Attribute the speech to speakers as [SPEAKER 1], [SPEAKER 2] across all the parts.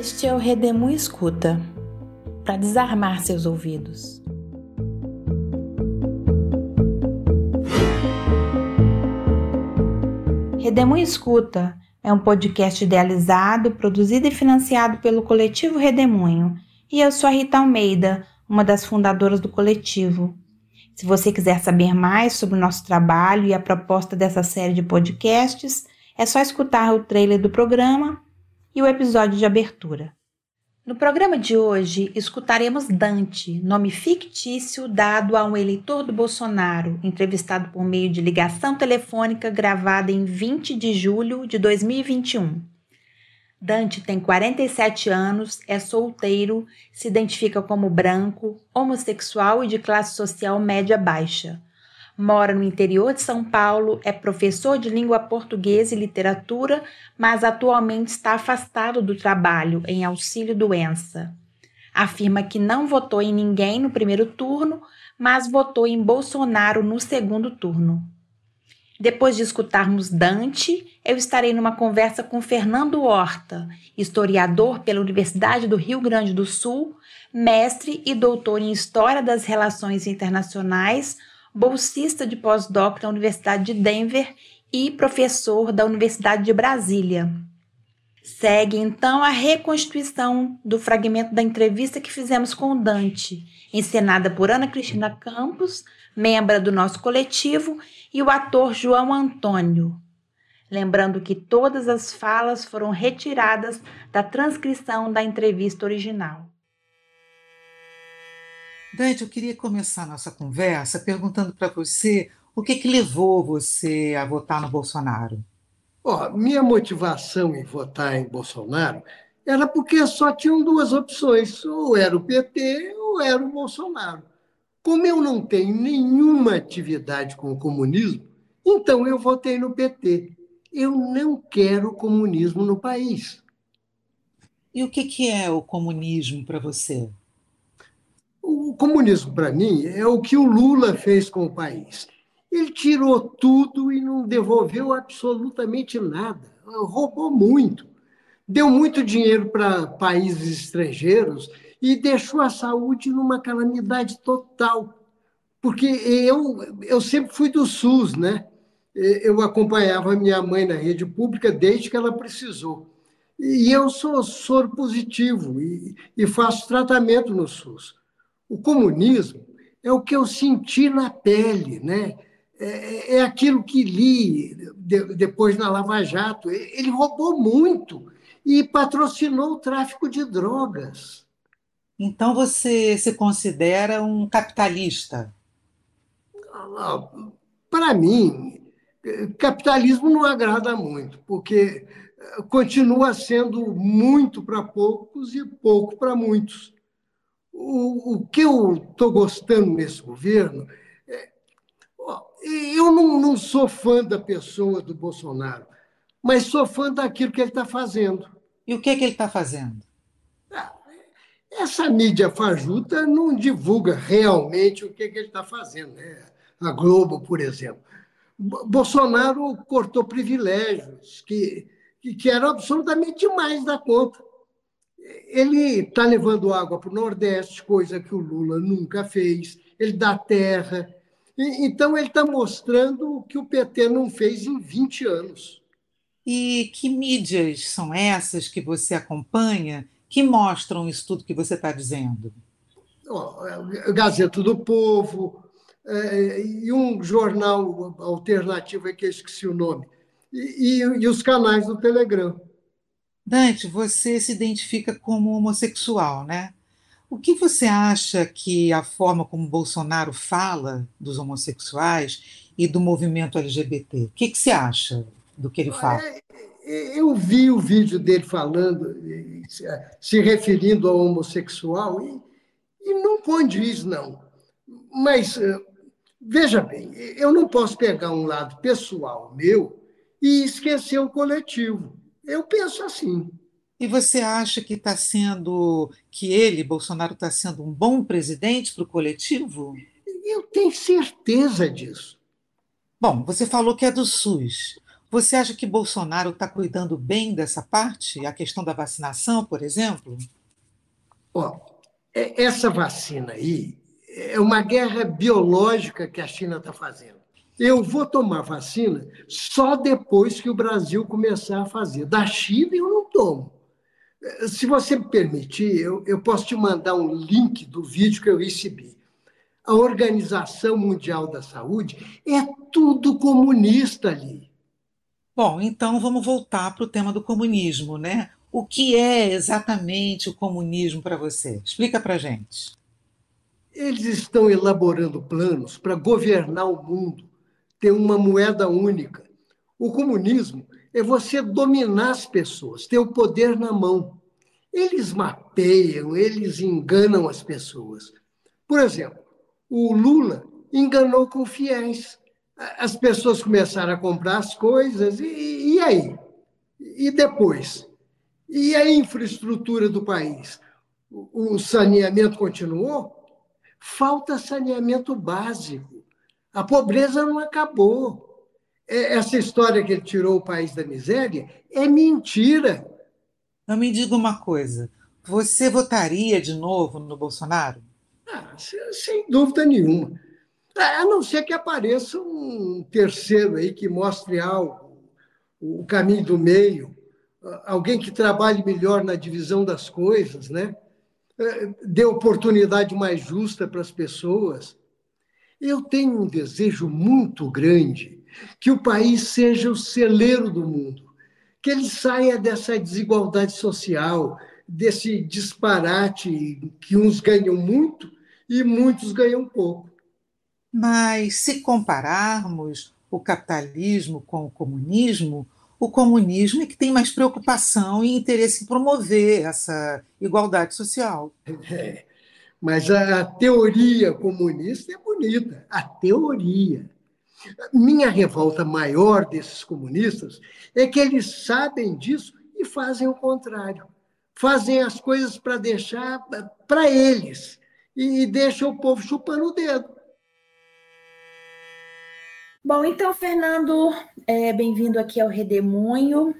[SPEAKER 1] Este é o Redemu Escuta para desarmar seus ouvidos. Redemu Escuta é um podcast idealizado, produzido e financiado pelo coletivo Redemunho. E eu sou a Rita Almeida, uma das fundadoras do coletivo. Se você quiser saber mais sobre o nosso trabalho e a proposta dessa série de podcasts, é só escutar o trailer do programa e o episódio de abertura. No programa de hoje, escutaremos Dante, nome fictício dado a um eleitor do Bolsonaro, entrevistado por meio de ligação telefônica gravada em 20 de julho de 2021. Dante tem 47 anos, é solteiro, se identifica como branco, homossexual e de classe social média-baixa mora no interior de São Paulo, é professor de língua portuguesa e literatura, mas atualmente está afastado do trabalho em auxílio doença. Afirma que não votou em ninguém no primeiro turno, mas votou em Bolsonaro no segundo turno. Depois de escutarmos Dante, eu estarei numa conversa com Fernando Horta, historiador pela Universidade do Rio Grande do Sul, mestre e doutor em História das Relações Internacionais bolsista de pós-doc da Universidade de Denver e professor da Universidade de Brasília. Segue então a reconstituição do fragmento da entrevista que fizemos com Dante, encenada por Ana Cristina Campos, membro do nosso coletivo, e o ator João Antônio. Lembrando que todas as falas foram retiradas da transcrição da entrevista original.
[SPEAKER 2] Dante, eu queria começar nossa conversa perguntando para você o que, que levou você a votar no Bolsonaro.
[SPEAKER 3] Oh, minha motivação em votar em Bolsonaro era porque só tinham duas opções: ou era o PT ou era o Bolsonaro. Como eu não tenho nenhuma atividade com o comunismo, então eu votei no PT. Eu não quero comunismo no país.
[SPEAKER 2] E o que, que é o comunismo para você?
[SPEAKER 3] O comunismo, para mim, é o que o Lula fez com o país. Ele tirou tudo e não devolveu absolutamente nada. Roubou muito. Deu muito dinheiro para países estrangeiros e deixou a saúde numa calamidade total. Porque eu, eu sempre fui do SUS, né? Eu acompanhava minha mãe na rede pública desde que ela precisou. E eu sou soro positivo e, e faço tratamento no SUS. O comunismo é o que eu senti na pele, né? é, é aquilo que li de, depois na Lava Jato. Ele roubou muito e patrocinou o tráfico de drogas.
[SPEAKER 2] Então você se considera um capitalista?
[SPEAKER 3] Para mim, capitalismo não agrada muito, porque continua sendo muito para poucos e pouco para muitos. O, o que eu estou gostando nesse governo é, eu não, não sou fã da pessoa do Bolsonaro, mas sou fã daquilo que ele está fazendo.
[SPEAKER 2] E o que, é que ele está fazendo?
[SPEAKER 3] Ah, essa mídia fajuta não divulga realmente o que, é que ele está fazendo. Né? A Globo, por exemplo. Bolsonaro cortou privilégios que, que, que eram absolutamente demais da conta ele está levando água para o Nordeste, coisa que o Lula nunca fez, ele dá terra. E, então, ele está mostrando o que o PT não fez em 20 anos.
[SPEAKER 2] E que mídias são essas que você acompanha que mostram isso tudo que você está dizendo?
[SPEAKER 3] Oh, Gazeta do Povo, é, e um jornal alternativo, é que eu esqueci o nome, e, e, e os canais do Telegram.
[SPEAKER 2] Dante, você se identifica como homossexual, né? O que você acha que a forma como Bolsonaro fala dos homossexuais e do movimento LGBT? O que, que você acha do que ele fala? É,
[SPEAKER 3] é, eu vi o vídeo dele falando, se referindo ao homossexual, e, e não condiz, não. Mas, veja bem, eu não posso pegar um lado pessoal meu e esquecer o coletivo. Eu penso assim.
[SPEAKER 2] E você acha que está sendo, que ele, Bolsonaro, está sendo um bom presidente para o coletivo?
[SPEAKER 3] Eu tenho certeza disso.
[SPEAKER 2] Bom, você falou que é do SUS. Você acha que Bolsonaro está cuidando bem dessa parte? A questão da vacinação, por exemplo?
[SPEAKER 3] Ó, essa vacina aí é uma guerra biológica que a China está fazendo. Eu vou tomar vacina só depois que o Brasil começar a fazer. Da China eu não tomo. Se você me permitir, eu, eu posso te mandar um link do vídeo que eu recebi. A Organização Mundial da Saúde é tudo comunista ali.
[SPEAKER 2] Bom, então vamos voltar para o tema do comunismo, né? O que é exatamente o comunismo para você? Explica para gente.
[SPEAKER 3] Eles estão elaborando planos para governar o mundo, ter uma moeda única. O comunismo é você dominar as pessoas, ter o poder na mão. Eles mapeiam, eles enganam as pessoas. Por exemplo, o Lula enganou com fiéis. As pessoas começaram a comprar as coisas, e, e aí? E depois? E a infraestrutura do país? O saneamento continuou? Falta saneamento básico. A pobreza não acabou. É, essa história que ele tirou o país da miséria é mentira.
[SPEAKER 2] Não me diga uma coisa: você votaria de novo no Bolsonaro?
[SPEAKER 3] Ah, sem dúvida nenhuma. A não ser que apareça um terceiro aí que mostre algo, o caminho do meio, alguém que trabalhe melhor na divisão das coisas, né? É, dê oportunidade mais justa para as pessoas. Eu tenho um desejo muito grande que o país seja o celeiro do mundo, que ele saia dessa desigualdade social, desse disparate que uns ganham muito e muitos ganham pouco.
[SPEAKER 2] Mas se compararmos o capitalismo com o comunismo, o comunismo é que tem mais preocupação e interesse em promover essa igualdade social.
[SPEAKER 3] É, mas a teoria comunista é bonita, a teoria. Minha revolta maior desses comunistas é que eles sabem disso e fazem o contrário. Fazem as coisas para deixar para eles e deixam o povo chupando o dedo.
[SPEAKER 1] Bom, então, Fernando, é, bem-vindo aqui ao Redemoinho.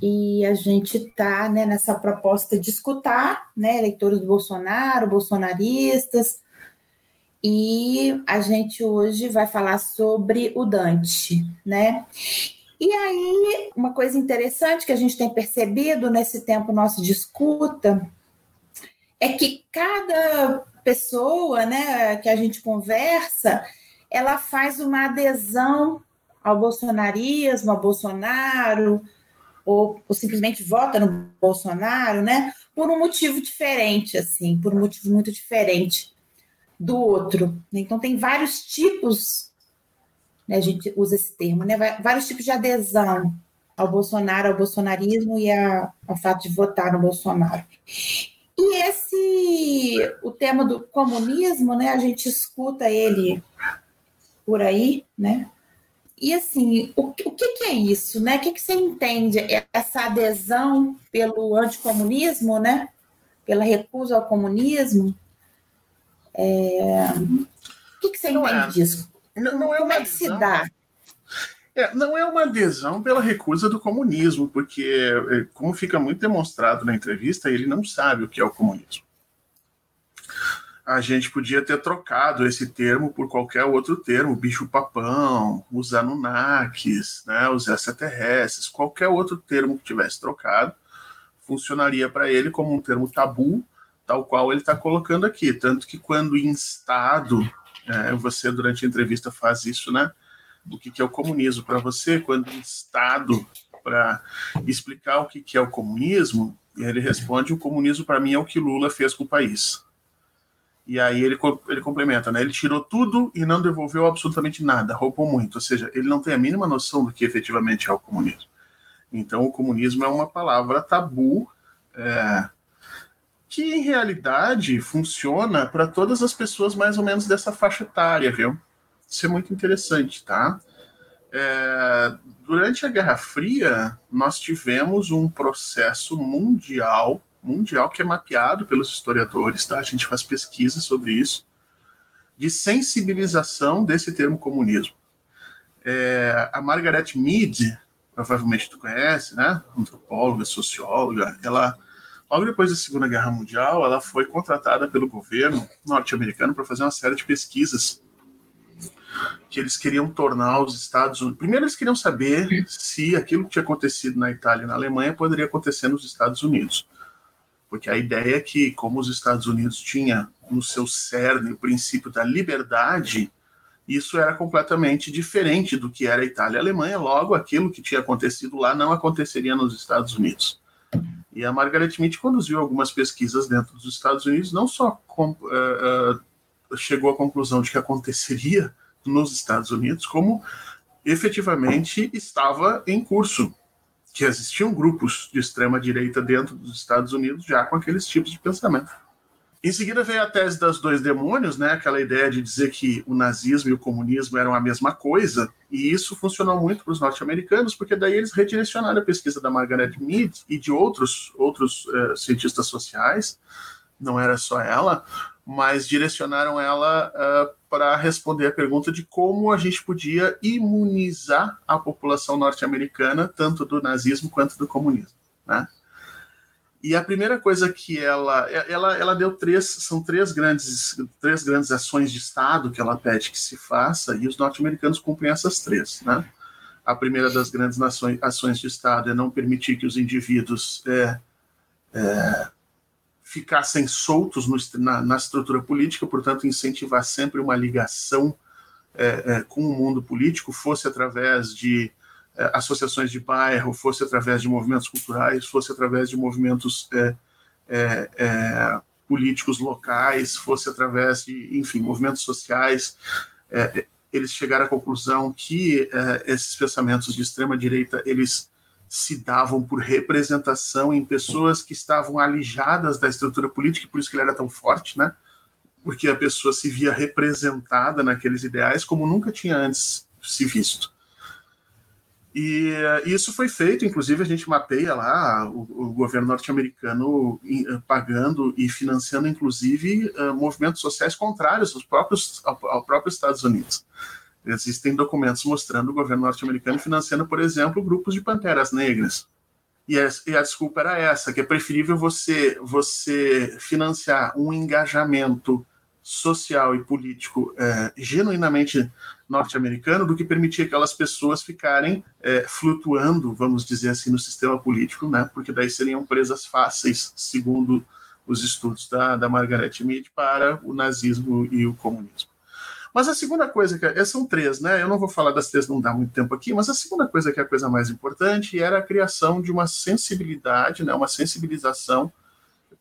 [SPEAKER 1] E a gente está né, nessa proposta de escutar né, eleitores do Bolsonaro, bolsonaristas, e a gente hoje vai falar sobre o Dante, né? E aí, uma coisa interessante que a gente tem percebido nesse tempo nosso de escuta é que cada pessoa, né, que a gente conversa, ela faz uma adesão ao bolsonarismo, ao Bolsonaro, ou, ou, simplesmente vota no Bolsonaro, né? Por um motivo diferente, assim, por um motivo muito diferente do outro. Então, tem vários tipos, né, a gente usa esse termo, né, vários tipos de adesão ao Bolsonaro, ao bolsonarismo e a, ao fato de votar no Bolsonaro. E esse, o tema do comunismo, né, a gente escuta ele por aí, né? E assim, o, o que, que, é isso, né? O que, que você entende essa adesão pelo anticomunismo, né? Pela recusa ao comunismo? É... O que, que você não entende é, disso?
[SPEAKER 4] Não, não é
[SPEAKER 1] Como é que se dá?
[SPEAKER 4] É, não é uma adesão pela recusa do comunismo, porque, é, como fica muito demonstrado na entrevista, ele não sabe o que é o comunismo. A gente podia ter trocado esse termo por qualquer outro termo, bicho-papão, os Anunnakis, né, os extraterrestres, qualquer outro termo que tivesse trocado, funcionaria para ele como um termo tabu, tal qual ele está colocando aqui. Tanto que quando instado, é, você durante a entrevista faz isso, né? O que, que é o comunismo para você, quando instado para explicar o que, que é o comunismo, ele responde: o comunismo para mim é o que Lula fez com o país. E aí ele, ele complementa, né? Ele tirou tudo e não devolveu absolutamente nada, roubou muito. Ou seja, ele não tem a mínima noção do que efetivamente é o comunismo. Então, o comunismo é uma palavra tabu é, que em realidade funciona para todas as pessoas mais ou menos dessa faixa etária, viu? Isso é muito interessante, tá? É, durante a Guerra Fria, nós tivemos um processo mundial, mundial que é mapeado pelos historiadores, tá? A gente faz pesquisa sobre isso, de sensibilização desse termo comunismo. É, a Margaret Mead, provavelmente tu conhece, né? Antropóloga, socióloga. Ela, logo depois da Segunda Guerra Mundial, ela foi contratada pelo governo norte-americano para fazer uma série de pesquisas que eles queriam tornar os Estados Unidos. Primeiro, eles queriam saber se aquilo que tinha acontecido na Itália e na Alemanha poderia acontecer nos Estados Unidos. Porque a ideia é que, como os Estados Unidos tinha no seu cerne o princípio da liberdade, isso era completamente diferente do que era a Itália e a Alemanha, logo aquilo que tinha acontecido lá não aconteceria nos Estados Unidos. E a Margaret Mead conduziu algumas pesquisas dentro dos Estados Unidos, não só com, uh, uh, chegou à conclusão de que aconteceria nos Estados Unidos, como efetivamente estava em curso, que existiam grupos de extrema direita dentro dos Estados Unidos já com aqueles tipos de pensamento. Em seguida veio a tese das dois demônios, né? aquela ideia de dizer que o nazismo e o comunismo eram a mesma coisa, e isso funcionou muito para os norte-americanos, porque daí eles redirecionaram a pesquisa da Margaret Mead e de outros, outros uh, cientistas sociais, não era só ela, mas direcionaram ela uh, para responder a pergunta de como a gente podia imunizar a população norte-americana, tanto do nazismo quanto do comunismo. Né? E a primeira coisa que ela, ela, ela deu três, são três grandes, três grandes ações de Estado que ela pede que se faça, e os norte-americanos cumprem essas três, né? A primeira das grandes nações, ações de Estado é não permitir que os indivíduos é, é, ficassem soltos no, na, na, estrutura política, portanto, incentivar sempre uma ligação é, é com o mundo político, fosse através de é, associações de bairro, fosse através de movimentos culturais, fosse através de movimentos é, é, é políticos locais, fosse através de, enfim, movimentos sociais, eles chegaram à conclusão que esses pensamentos de extrema direita eles se davam por representação em pessoas que estavam alijadas da estrutura política, por isso que ele era tão forte, né? Porque a pessoa se via representada naqueles ideais como nunca tinha antes se visto. E isso foi feito, inclusive a gente mapeia lá o, o governo norte-americano uh, pagando e financiando, inclusive, uh, movimentos sociais contrários aos próprios, ao, ao, próprio Estados Unidos. Existem documentos mostrando o governo norte-americano financiando, por exemplo, grupos de panteras negras. E a, e a desculpa era essa, que é preferível você, você financiar um engajamento social e político é, genuinamente norte-americano do que permitir aquelas pessoas ficarem é, flutuando, vamos dizer assim, no sistema político, né? porque daí seriam presas fáceis, segundo os estudos da, da Margaret Mead, para o nazismo e o comunismo. Mas a segunda coisa, que é, são três, né? Eu não vou falar das três, não dá muito tempo aqui, mas a segunda coisa que é a coisa mais importante era a criação de uma sensibilidade, né? uma sensibilização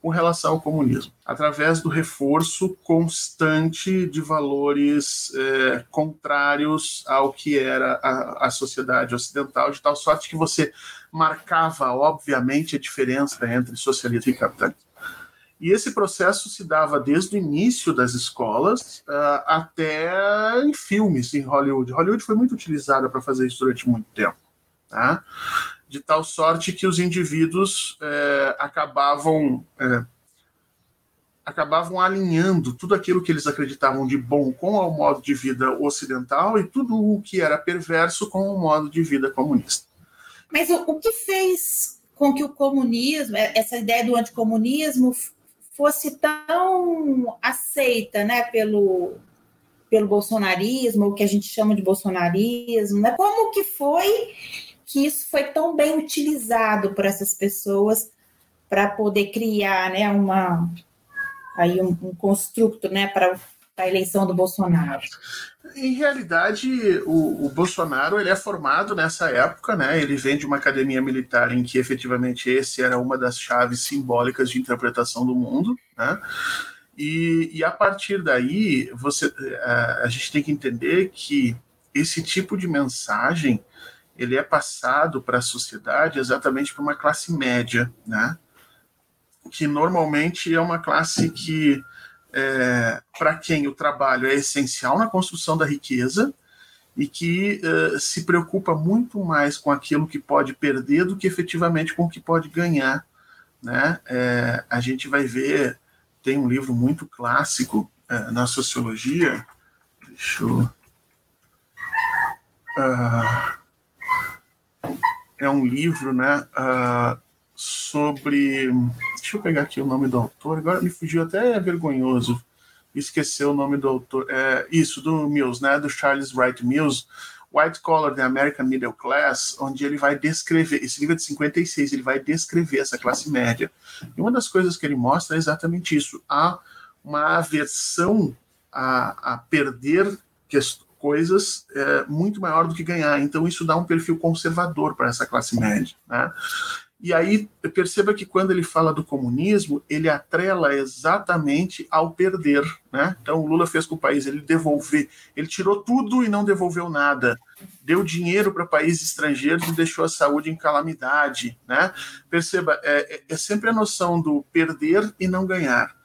[SPEAKER 4] com relação ao comunismo, através do reforço constante de valores é, contrários ao que era a, a, sociedade ocidental, de tal sorte que você marcava, obviamente, a diferença entre socialismo e capitalismo. E esse processo se dava desde o início das escolas uh, até em filmes em Hollywood. Hollywood foi muito utilizada para fazer isso durante muito tempo. Tá? de tal sorte que os indivíduos é, acabavam é, acabavam alinhando tudo aquilo que eles acreditavam de bom com o modo de vida ocidental e tudo o que era perverso com o modo de vida comunista.
[SPEAKER 1] Mas o, o que fez com que o comunismo, essa ideia do anticomunismo, fosse tão aceita né, pelo, pelo bolsonarismo, o que a gente chama de bolsonarismo, né? como que foi que isso foi tão bem utilizado por essas pessoas para poder criar né, uma, aí um, um construto né, para a eleição do Bolsonaro?
[SPEAKER 4] Em realidade, o, o, Bolsonaro ele é formado nessa época, né? Ele vem de uma academia militar em que efetivamente esse era uma das chaves simbólicas de interpretação do mundo, né? E, e a partir daí, você, a, a gente tem que entender que esse tipo de mensagem ele é passado para a sociedade exatamente para uma classe média, né? que normalmente é uma classe que, é, para quem o trabalho é essencial na construção da riqueza e que é, se preocupa muito mais com aquilo que pode perder do que efetivamente com o que pode ganhar. Né? É, a gente vai ver, tem um livro muito clássico é, na sociologia, deixa eu. Uh, é um livro, né, uh, sobre. Deixa eu pegar aqui o nome do autor, agora me fugiu até é vergonhoso esquecer o nome do autor. É, isso, do Mills, né, do Charles Wright Mills, White Collar, The American Middle Class, onde ele vai descrever, esse livro é de 56, ele vai descrever essa classe média. E uma das coisas que ele mostra é exatamente isso: há uma aversão a, a perder coisas é, muito maior do que ganhar. Então, isso dá um perfil conservador para essa classe média. Né? E aí, perceba que quando ele fala do comunismo, ele atrela exatamente ao perder. Né? Então, o Lula fez com o país, ele devolver, ele tirou tudo e não devolveu nada. Deu dinheiro para países estrangeiros e deixou a saúde em calamidade. Né? Perceba, é, é, é sempre a noção do perder e não ganhar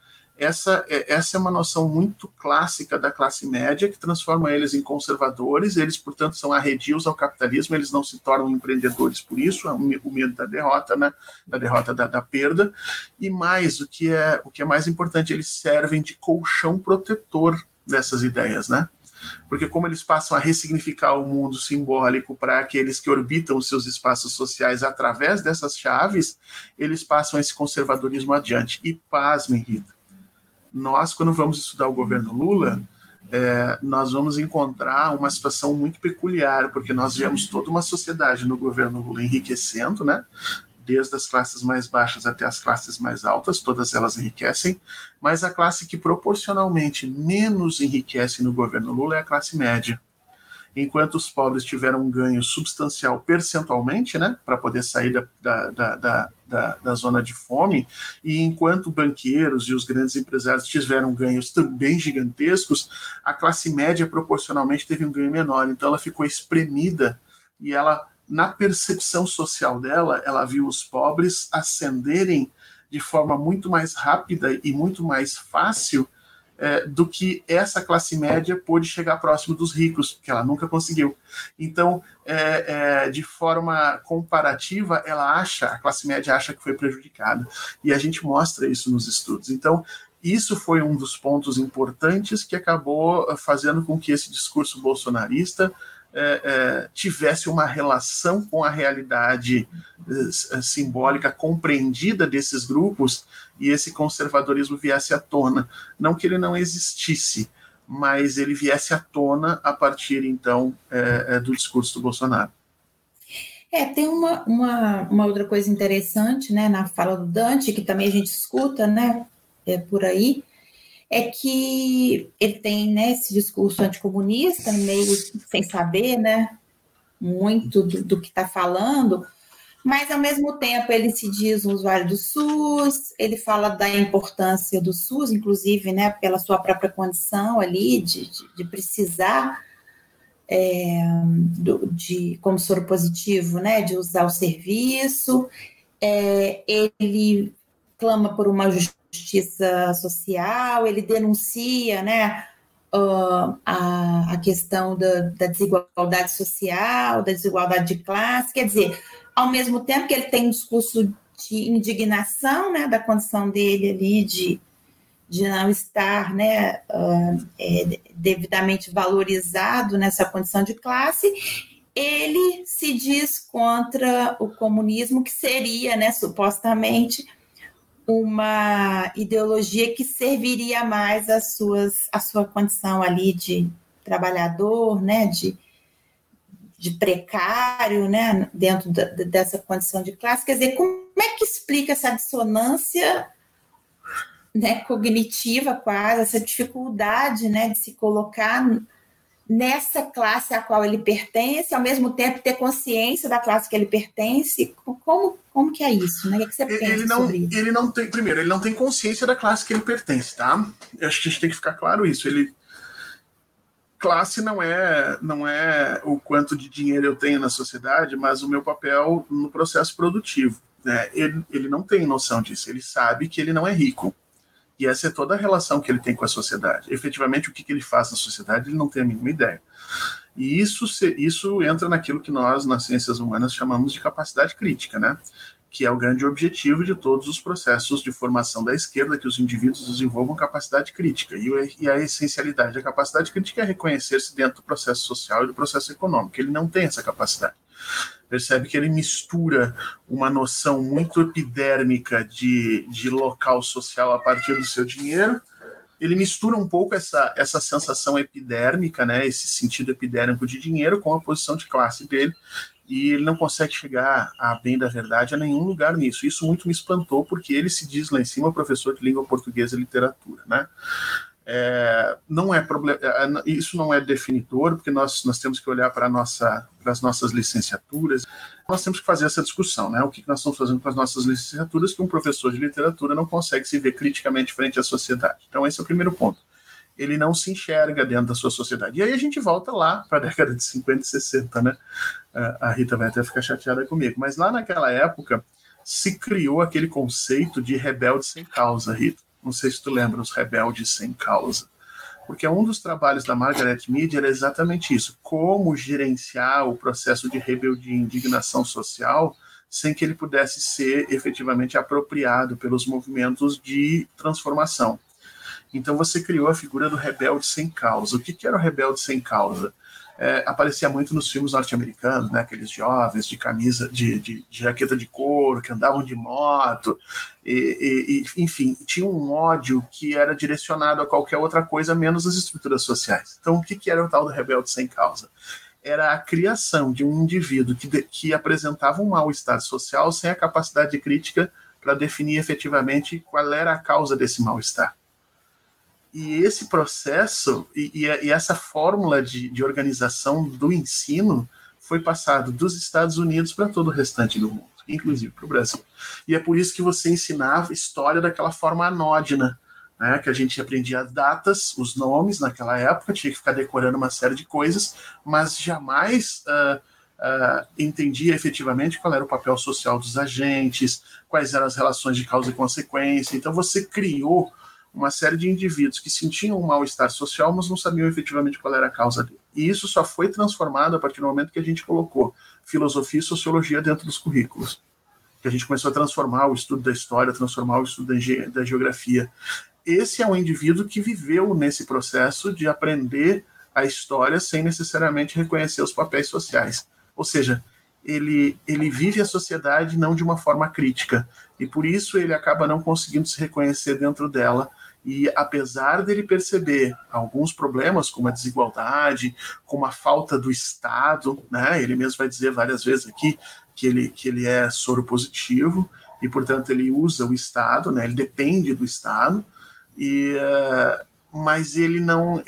[SPEAKER 4] essa, é, essa é uma noção muito clássica da classe média, que transforma eles em conservadores, eles, portanto, são arredios ao capitalismo, eles não se tornam empreendedores por isso, é o medo da derrota, né, da derrota da, da perda, e mais, o que, é, o que é mais importante, eles servem de colchão protetor dessas ideias, né? porque como eles passam a ressignificar o mundo simbólico para aqueles que orbitam os seus espaços sociais através dessas chaves, eles passam esse conservadorismo adiante. E pasmem, Rita, nós, quando vamos estudar o governo Lula, é, nós vamos encontrar uma situação muito peculiar, porque nós vemos toda uma sociedade no governo Lula enriquecendo, né? Desde as classes mais baixas até as classes mais altas, todas elas enriquecem, mas a classe que proporcionalmente menos enriquece no governo Lula é a classe média enquanto os pobres tiveram um ganho substancial percentualmente, né, para poder sair da, da, da, da, da zona de fome, e enquanto banqueiros e os grandes empresários tiveram ganhos também gigantescos, a classe média proporcionalmente teve um ganho menor, então ela ficou espremida e ela, na percepção social dela, ela viu os pobres ascenderem de forma muito mais rápida e muito mais fácil é, do que essa classe média pôde chegar próximo dos ricos, que ela nunca conseguiu. Então, é, é, de forma comparativa, ela acha, a classe média acha que foi prejudicada. E a gente mostra isso nos estudos. Então, isso foi um dos pontos importantes que acabou fazendo com que esse discurso bolsonarista é, é, tivesse uma relação com a realidade é, simbólica compreendida desses grupos e esse conservadorismo viesse à tona. Não que ele não existisse, mas ele viesse à tona a partir, então, do discurso do Bolsonaro.
[SPEAKER 1] É, tem uma, uma, uma, outra coisa interessante, né, na fala do Dante, que também a gente escuta, né, por aí, é que ele tem, né, esse discurso anticomunista, meio sem saber, né, muito do, do que está falando, mas ao mesmo tempo ele se diz um usuário do SUS, ele fala da importância do SUS, inclusive, né, pela sua própria condição ali de, de, de precisar é, do, de como soro positivo, né, de usar o serviço. É, ele clama por uma justiça social, ele denuncia, né, uh, a, a questão da, da desigualdade social, da desigualdade de classe, quer dizer ao mesmo tempo que ele tem um discurso de indignação né, da condição dele ali de, de não estar né, uh, é, devidamente valorizado nessa condição de classe, ele se diz contra o comunismo, que seria, né, supostamente, uma ideologia que serviria mais às suas, à sua condição ali de trabalhador, né, de, de precário, né, dentro da, dessa condição de classe. Quer dizer, como é que explica essa dissonância né, cognitiva quase, essa dificuldade né, de se colocar nessa classe a qual ele pertence, ao mesmo tempo ter consciência da classe que ele pertence? Como, como que é isso? Né? O que, é que você pensa
[SPEAKER 4] ele não,
[SPEAKER 1] sobre isso?
[SPEAKER 4] Ele não tem, primeiro, ele não tem consciência da classe que ele pertence, tá? Eu acho que a gente tem que ficar claro isso. Ele classe não é não é o quanto de dinheiro eu tenho na sociedade, mas o meu papel no processo produtivo. Né? Ele, ele não tem noção disso. Ele sabe que ele não é rico. E essa é toda a relação que ele tem com a sociedade. Efetivamente, o que, que ele faz na sociedade, ele não tem a mínima ideia. E isso, isso entra naquilo que nós, nas ciências humanas, chamamos de capacidade crítica, né? que é o grande objetivo de todos os processos de formação da esquerda, que os indivíduos desenvolvam capacidade crítica. E, a essencialidade da capacidade crítica é reconhecer-se dentro do processo social e do processo econômico. Ele não tem essa capacidade. Percebe que ele mistura uma noção muito epidérmica de, de local social a partir do seu dinheiro. Ele mistura um pouco essa, essa sensação epidérmica, né, esse sentido epidérmico de dinheiro, com a posição de classe dele, e ele não consegue chegar, a bem da verdade, a nenhum lugar nisso. Isso muito me espantou, porque ele se diz lá em cima professor de língua portuguesa e literatura, né? É, não é problema, é, isso não é definidor, porque nós, nós temos que olhar para, nossa, as nossas licenciaturas, nós temos que fazer essa discussão, né? O que nós estamos fazendo com as nossas licenciaturas que um professor de literatura não consegue se ver criticamente frente à sociedade. Então, esse é o primeiro ponto. Ele não se enxerga dentro da sua sociedade. E aí a gente volta lá para a década de 50 e 60, né? A Rita vai até ficar chateada comigo, mas lá naquela época se criou aquele conceito de rebelde sem causa, Rita não sei se tu lembra, Os Rebeldes Sem Causa. Porque um dos trabalhos da Margaret Mead era exatamente isso: como gerenciar o processo de rebeldia e indignação social sem que ele pudesse ser efetivamente apropriado pelos movimentos de transformação. Então você criou a figura do rebelde sem causa. O que, que era o rebelde sem causa? É, aparecia muito nos filmes norte-americanos, né? Aqueles jovens de camisa, de, de, de, jaqueta de couro, que andavam de moto, e, e, enfim, tinha um ódio que era direcionado a qualquer outra coisa menos as estruturas sociais. Então, o que, que era o tal do rebelde sem causa? Era a criação de um indivíduo que, que apresentava um mal-estar social sem a capacidade de crítica para definir efetivamente qual era a causa desse mal-estar. E esse processo e, e, essa fórmula de, de organização do ensino foi passado dos Estados Unidos para todo o restante do mundo, inclusive para o Brasil. E é por isso que você ensinava história daquela forma anódina, né, que a gente aprendia as datas, os nomes naquela época, tinha que ficar decorando uma série de coisas, mas jamais uh, uh, entendia efetivamente qual era o papel social dos agentes, quais eram as relações de causa e consequência. Então você criou uma série de indivíduos que sentiam um mal-estar social, mas não sabiam efetivamente qual era a causa dele. E isso só foi transformado a partir do momento que a gente colocou filosofia e sociologia dentro dos currículos. Que a gente começou a transformar o estudo da história, transformar o estudo da, da geografia. Esse é um indivíduo que viveu nesse processo de aprender a história sem necessariamente reconhecer os papéis sociais. Ou seja, ele, ele vive a sociedade não de uma forma crítica, e por isso ele acaba não conseguindo se reconhecer dentro dela e apesar dele perceber alguns problemas, como a desigualdade, como a falta do Estado, né? Ele mesmo vai dizer várias vezes aqui que ele, que ele é soro positivo e, portanto, ele usa o Estado, né? Ele depende do Estado e uh, mas ele não.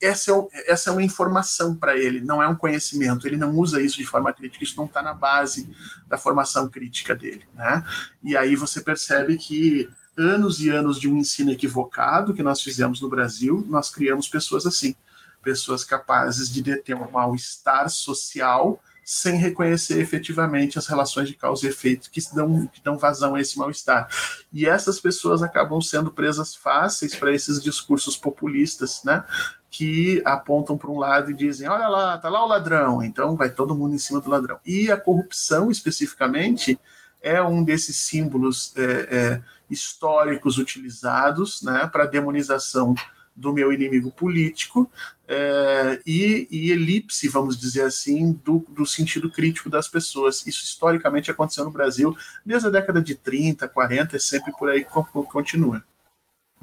[SPEAKER 4] Essa é, essa é uma informação para ele, não é um conhecimento. Ele não usa isso de forma crítica, isso não está na base da formação crítica dele. Né? E aí você percebe que anos e anos de um ensino equivocado que nós fizemos no Brasil, nós criamos pessoas assim, pessoas capazes de deter um mal-estar social sem reconhecer efetivamente as relações de causa e efeito que dão, que dão vazão a esse mal-estar. E essas pessoas acabam sendo presas fáceis para esses discursos populistas, né? Que apontam para um lado e dizem: olha lá, tá lá o ladrão, então vai todo mundo em cima do ladrão. E a corrupção, especificamente, é um desses símbolos é, é, históricos utilizados né, para demonização do meu inimigo político é, e, e, elipse, vamos dizer assim, do, do, sentido crítico das pessoas. Isso historicamente aconteceu no Brasil desde a década de 30, 40, e sempre por aí continua.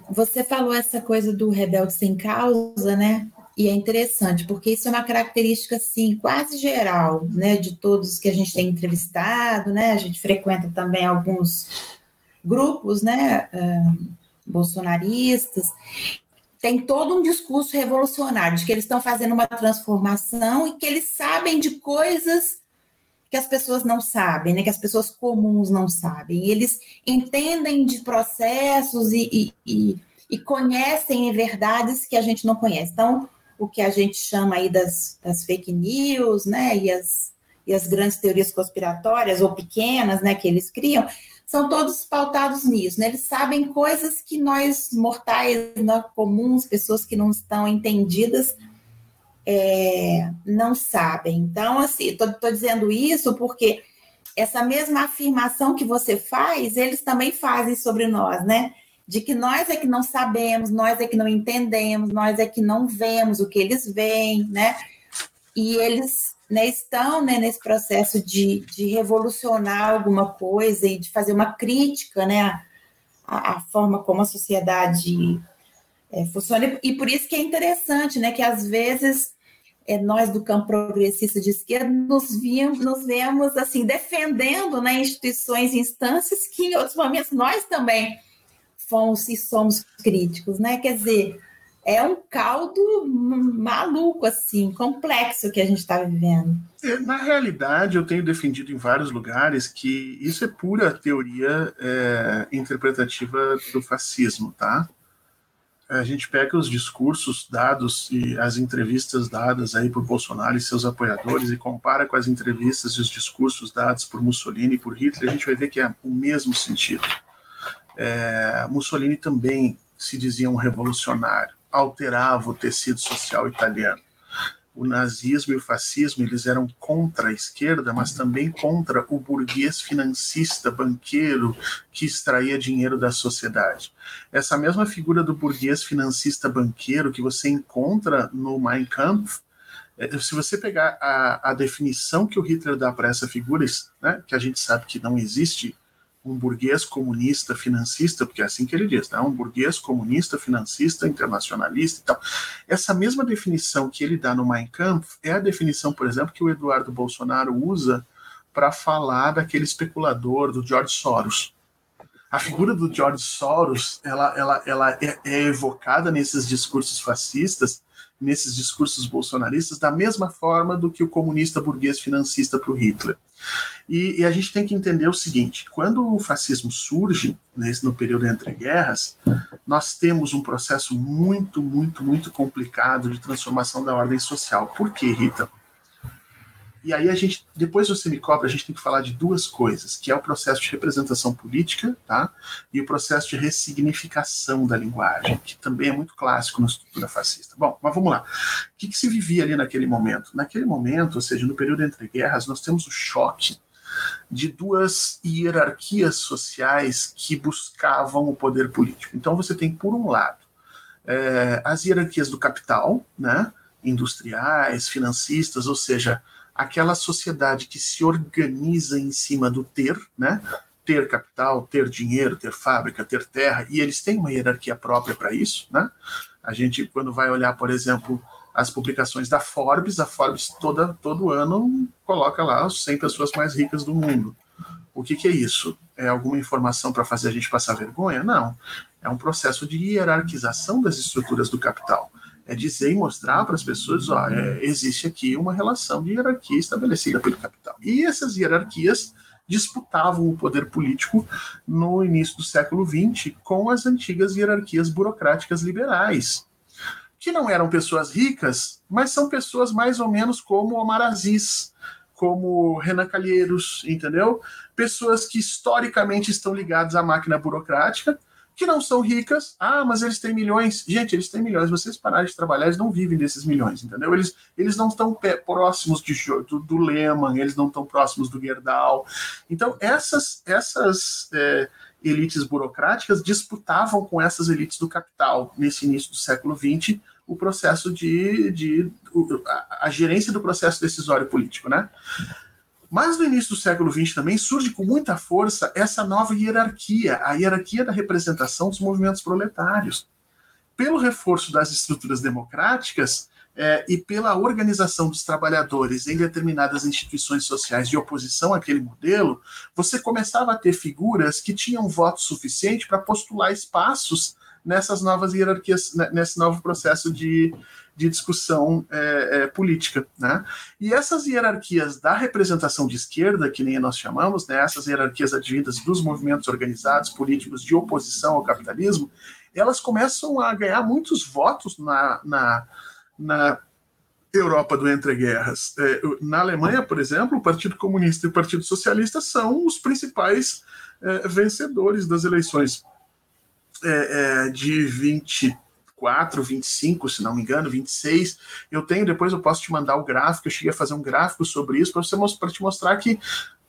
[SPEAKER 1] Você falou essa coisa do rebelde sem causa, né? E é interessante, porque isso é uma característica, assim, quase geral, né, de todos que a gente tem entrevistado, né? A gente frequenta também alguns grupos, né, uh, bolsonaristas, tem todo um discurso revolucionário de que eles estão fazendo uma transformação e que eles sabem de coisas que as pessoas não sabem, né? que as pessoas comuns não sabem. E eles entendem de processos e, e, e, e conhecem verdades que a gente não conhece. Então, o que a gente chama aí das, das fake news, né? E as, e as grandes teorias conspiratórias ou pequenas, né? Que eles criam, são todos pautados nisso, né? Eles sabem coisas que nós mortais, nós comuns, pessoas que não estão entendidas, é, não sabem. Então, assim, estou dizendo isso porque essa mesma afirmação que você faz, eles também fazem sobre nós, né? De que nós é que não sabemos, nós é que não entendemos, nós é que não vemos o que eles veem, né? E eles né, estão né, nesse processo de, de revolucionar alguma coisa e de fazer uma crítica né, à, à forma como a sociedade é, funciona. E por isso que é interessante né, que às vezes é, nós do campo progressista de esquerda nos, víamos, nos vemos assim defendendo né, instituições e instâncias que em outros momentos nós também fomos e somos críticos, né? Quer dizer, é um caldo maluco, assim, complexo que a gente está vivendo.
[SPEAKER 4] É, na realidade, eu tenho defendido em vários lugares que isso é pura teoria é, interpretativa do fascismo, tá? A gente pega os discursos dados e as entrevistas dadas aí por Bolsonaro e seus apoiadores e compara com as entrevistas e os discursos dados por Mussolini e por Hitler, a gente vai ver que é o mesmo sentido. É, Mussolini também se dizia um revolucionário alterava o tecido social italiano. O nazismo e o fascismo eles eram contra a esquerda, mas também contra o burguês financista, banqueiro, que extraía dinheiro da sociedade. Essa mesma figura do burguês financista banqueiro que você encontra no Mein Kampf, é, se você pegar a, a definição que o Hitler dá para essa figura, né, que a gente sabe que não existe um burguês comunista financista, porque é assim que ele diz, né? um burguês comunista financista internacionalista e tal. Essa mesma definição que ele dá no Mein Kampf é a definição, por exemplo, que o Eduardo Bolsonaro usa para falar daquele especulador do George Soros. A figura do George Soros ela, ela, ela é, é evocada nesses discursos fascistas, nesses discursos bolsonaristas, da mesma forma do que o comunista burguês financista para o Hitler. E, e, a gente tem que entender o seguinte: quando o fascismo surge, nesse, no período entre guerras, nós temos um processo muito, muito, muito complicado de transformação da ordem social. Por quê, Rita? E aí a gente, depois você me cobra, a gente tem que falar de duas coisas, que é o processo de representação política, tá? E o processo de ressignificação da linguagem, que também é muito clássico na estrutura fascista. Bom, mas vamos lá. O que, que se vivia ali naquele momento? Naquele momento, ou seja, no período entre guerras, nós temos o choque de duas hierarquias sociais que buscavam o poder político. Então você tem, por um lado, é, as hierarquias do capital, né? industriais, financistas, ou seja, aquela sociedade que se organiza em cima do ter, né? Ter capital, ter dinheiro, ter fábrica, ter terra, e eles têm uma hierarquia própria para isso, né? A gente, quando vai olhar, por exemplo, as publicações da Forbes, a Forbes toda, todo ano coloca lá as 100 pessoas mais ricas do mundo. O que, que é isso? É alguma informação para fazer a gente passar vergonha? Não. É um processo de hierarquização das estruturas do capital é dizer e mostrar para as pessoas, ó, é, existe aqui uma relação de hierarquia estabelecida pelo capital. E essas hierarquias disputavam o poder político no início do século XX com as antigas hierarquias burocráticas liberais, que não eram pessoas ricas, mas são pessoas mais ou menos como Omar Aziz, como Renan Calheiros, entendeu? Pessoas que historicamente estão ligadas à máquina burocrática, que não são ricas. Ah, mas eles têm milhões. Gente, eles têm milhões. Vocês pararem de trabalhar, eles não vivem desses milhões, entendeu? Eles, eles não estão próximos de, do, do Lehman, eles não estão próximos do Gerdau. Então, essas, essas é, elites burocráticas disputavam com essas elites do capital nesse início do século XX o processo de, de a, a gerência do processo decisório político, né? Mas no início do século XX também surge com muita força essa nova hierarquia, a hierarquia da representação dos movimentos proletários. Pelo reforço das estruturas democráticas é, e pela organização dos trabalhadores em determinadas instituições sociais de oposição àquele modelo, você começava a ter figuras que tinham voto suficiente para postular espaços nessas novas hierarquias, nesse novo processo de, de discussão é, é, política. Né? E essas hierarquias da representação de esquerda, que nem nós chamamos, né, essas hierarquias advindas dos movimentos organizados políticos de oposição ao capitalismo, elas começam a ganhar muitos votos na, na, na Europa do entre-guerras. É, na Alemanha, por exemplo, o Partido Comunista e o Partido Socialista são os principais é, vencedores das eleições é, é, de 20 24, 25, se não me engano, 26. Eu tenho, depois eu posso te mandar o gráfico, eu cheguei a fazer um gráfico sobre isso para te mostrar que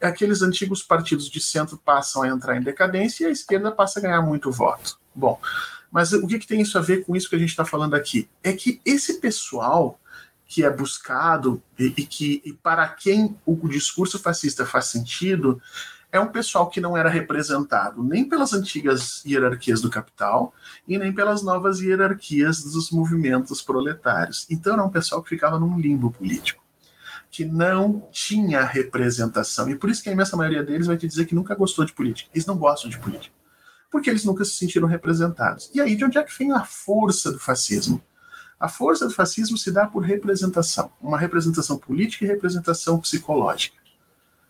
[SPEAKER 4] aqueles antigos partidos de centro passam a entrar em decadência e a esquerda passa a ganhar muito voto. Bom, mas o que, que tem isso a ver com isso que a gente está falando aqui? É que esse pessoal que é buscado e, e que e para quem o discurso fascista faz sentido é um pessoal que não era representado nem pelas antigas hierarquias do capital e nem pelas novas hierarquias dos movimentos proletários. Então era um pessoal que ficava num limbo político, que não tinha representação. E por isso que a imensa maioria deles vai te dizer que nunca gostou de política. Eles não gostam de política, porque eles nunca se sentiram representados. E aí de onde é que vem a força do fascismo? A força do fascismo se dá por representação, uma representação política e representação psicológica.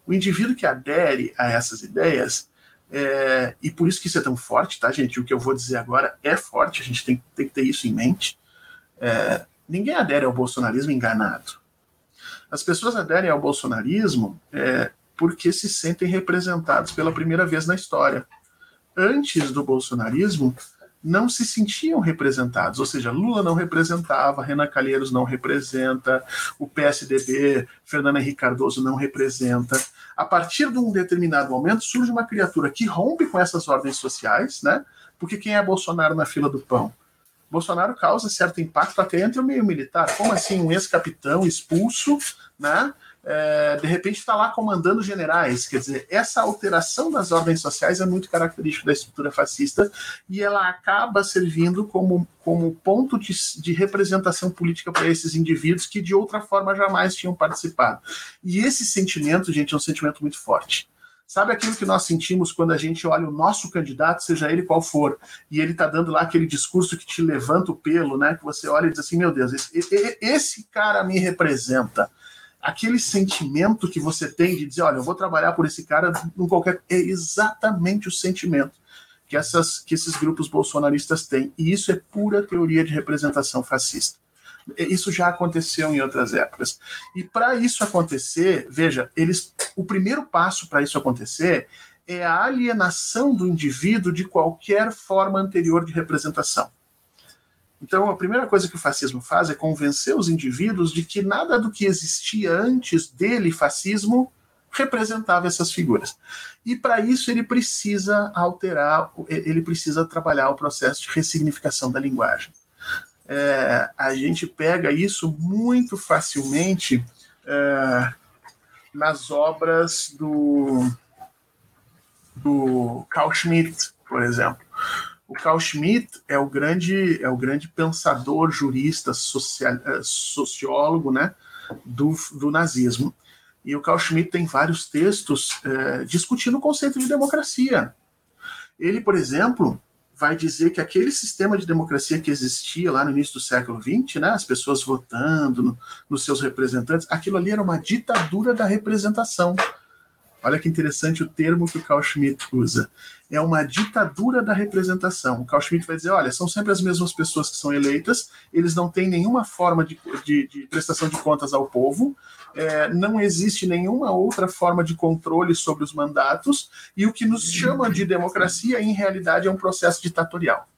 [SPEAKER 4] O indivíduo que adere a essas ideias, é, e por isso que isso é tão forte, tá, gente? O que eu vou dizer agora é forte, a gente tem, tem que ter isso em mente. É, ninguém adere ao bolsonarismo enganado. As pessoas aderem ao bolsonarismo é, porque se sentem representados pela primeira vez na história. Antes do bolsonarismo, não se sentiam representados, ou seja, Lula não representava, Renan Calheiros não representa, o PSDB, Fernando Henrique Cardoso não representa. A partir de um determinado momento surge uma criatura que rompe com essas ordens sociais, né? Porque quem é Bolsonaro na fila do pão? Bolsonaro causa certo impacto até entre o meio militar. Como assim um ex-capitão expulso, né? É, de repente está lá comandando generais. Quer dizer, essa alteração das ordens sociais é muito característica da estrutura fascista e ela acaba servindo como, como ponto de, de representação política para esses indivíduos que de outra forma jamais tinham participado. E esse sentimento, gente, é um sentimento muito forte. Sabe aquilo que nós sentimos quando a gente olha o nosso candidato, seja ele qual for, e ele está dando lá aquele discurso que te levanta o pelo, né? Que você olha e diz assim: meu Deus, esse, esse cara me representa aquele sentimento que você tem de dizer, olha, eu vou trabalhar por esse cara em qualquer. É exatamente o sentimento que, essas, que esses grupos bolsonaristas têm. E isso é pura teoria de representação fascista. Isso já aconteceu em outras épocas. E para isso acontecer, veja, eles, o primeiro passo para isso acontecer é a alienação do indivíduo de qualquer forma anterior de representação. Então, a primeira coisa que o fascismo faz é convencer os indivíduos de que nada do que existia antes dele, fascismo, representava essas figuras. E para isso ele precisa alterar, ele precisa trabalhar o processo de ressignificação da linguagem. É, a gente pega isso muito facilmente é, nas obras do, do Carl Schmitt, por exemplo. O Carl Schmitt é o grande, é o grande pensador, jurista, social, eh, sociólogo né, do, do nazismo. E o Carl Schmitt tem vários textos é, discutindo o conceito de democracia. Ele, por exemplo, vai dizer que aquele sistema de democracia que existia lá no início do século XX, né, as pessoas votando no, nos seus representantes, aquilo ali era uma ditadura da representação. Olha que interessante o termo que o Carl Schmitt usa. É uma ditadura da representação. O Carl Schmitt vai dizer: olha, são sempre as mesmas pessoas que são eleitas, eles não têm nenhuma forma de, de, de prestação de contas ao povo, é, não existe nenhuma outra forma de controle sobre os mandatos, e o que nos chama de democracia, em realidade, é um processo ditatorial.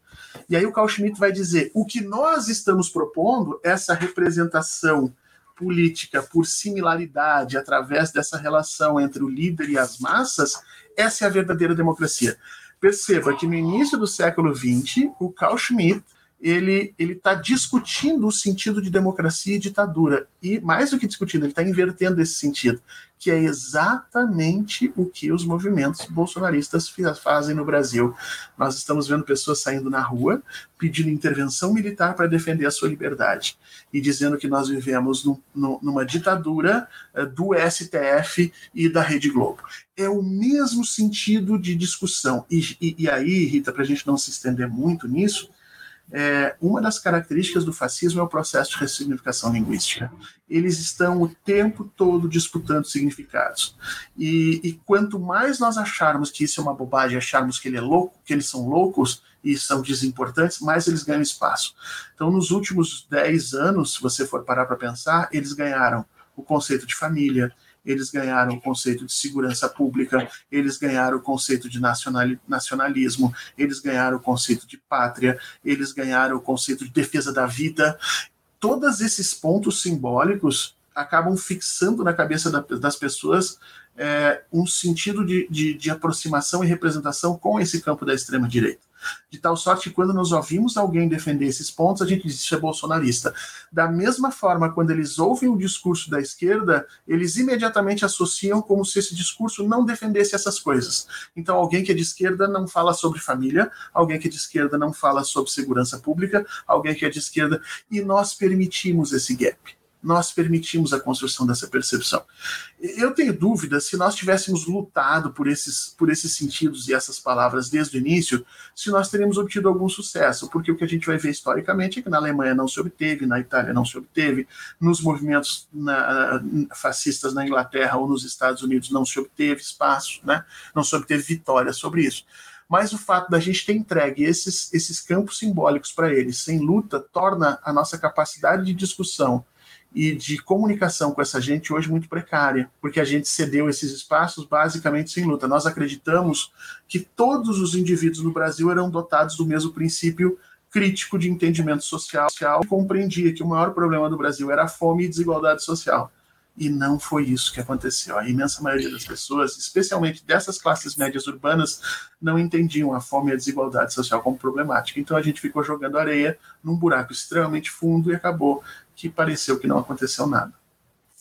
[SPEAKER 4] E aí o Carl Schmitt vai dizer: o que nós estamos propondo, essa representação política por similaridade através dessa relação entre o líder e as massas, essa é a verdadeira democracia. Perceba que no início do século XX, o Carl Schmitt ele está discutindo o sentido de democracia e ditadura. E mais do que discutindo, ele está invertendo esse sentido, que é exatamente o que os movimentos bolsonaristas fazem no Brasil. Nós estamos vendo pessoas saindo na rua pedindo intervenção militar para defender a sua liberdade e dizendo que nós vivemos no, no, numa ditadura uh, do STF e da Rede Globo. É o mesmo sentido de discussão. E, e, e aí, Rita, para a gente não se estender muito nisso, é, uma das características do fascismo é o processo de ressignificação linguística. Eles estão o tempo todo disputando significados. E, e, quanto mais nós acharmos que isso é uma bobagem, acharmos que ele é louco, que eles são loucos e são desimportantes, mais eles ganham espaço. Então, nos últimos 10 anos, se você for parar para pensar, eles ganharam o conceito de família, eles ganharam o conceito de segurança pública, eles ganharam o conceito de nacionalismo, eles ganharam o conceito de pátria, eles ganharam o conceito de defesa da vida. Todos esses pontos simbólicos acabam fixando na cabeça das pessoas é, um sentido de, de, de, aproximação e representação com esse campo da extrema-direita. De tal sorte que quando nós ouvimos alguém defender esses pontos, a gente diz isso é bolsonarista. Da mesma forma, quando eles ouvem o discurso da esquerda, eles imediatamente associam como se esse discurso não defendesse essas coisas. Então, alguém que é de esquerda não fala sobre família, alguém que é de esquerda não fala sobre segurança pública, alguém que é de esquerda, e nós permitimos esse gap nós permitimos a construção dessa percepção. Eu tenho dúvida se nós tivéssemos lutado por esses, por esses sentidos e essas palavras desde o início, se nós teríamos obtido algum sucesso, porque o que a gente vai ver historicamente é que na Alemanha não se obteve, na Itália não se obteve, nos movimentos na, fascistas na Inglaterra ou nos Estados Unidos não se obteve espaço, né? não se obteve vitória sobre isso mas o fato da gente ter entregue esses, esses campos simbólicos para eles sem luta torna a nossa capacidade de discussão e de comunicação com essa gente hoje muito precária, porque a gente cedeu esses espaços basicamente sem luta. Nós acreditamos que todos os indivíduos no Brasil eram dotados do mesmo princípio crítico de entendimento social, e compreendia que o maior problema do Brasil era a fome e desigualdade social. E não foi isso que aconteceu. A imensa maioria das pessoas, especialmente dessas classes médias urbanas, não entendiam a fome e a desigualdade social como problemática. Então a gente ficou jogando areia num buraco extremamente fundo e acabou que pareceu que não aconteceu nada.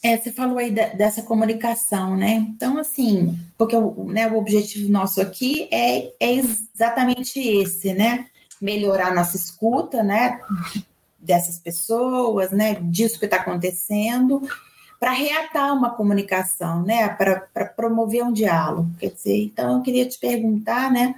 [SPEAKER 1] É, você falou aí da, dessa comunicação, né? Então, assim, porque o, né, o objetivo nosso aqui é, é exatamente esse, né? Melhorar nossa escuta, né? Dessas pessoas, né? Disso que está acontecendo, para reatar uma comunicação, né? Para promover um diálogo. Quer dizer, então eu queria te perguntar, né?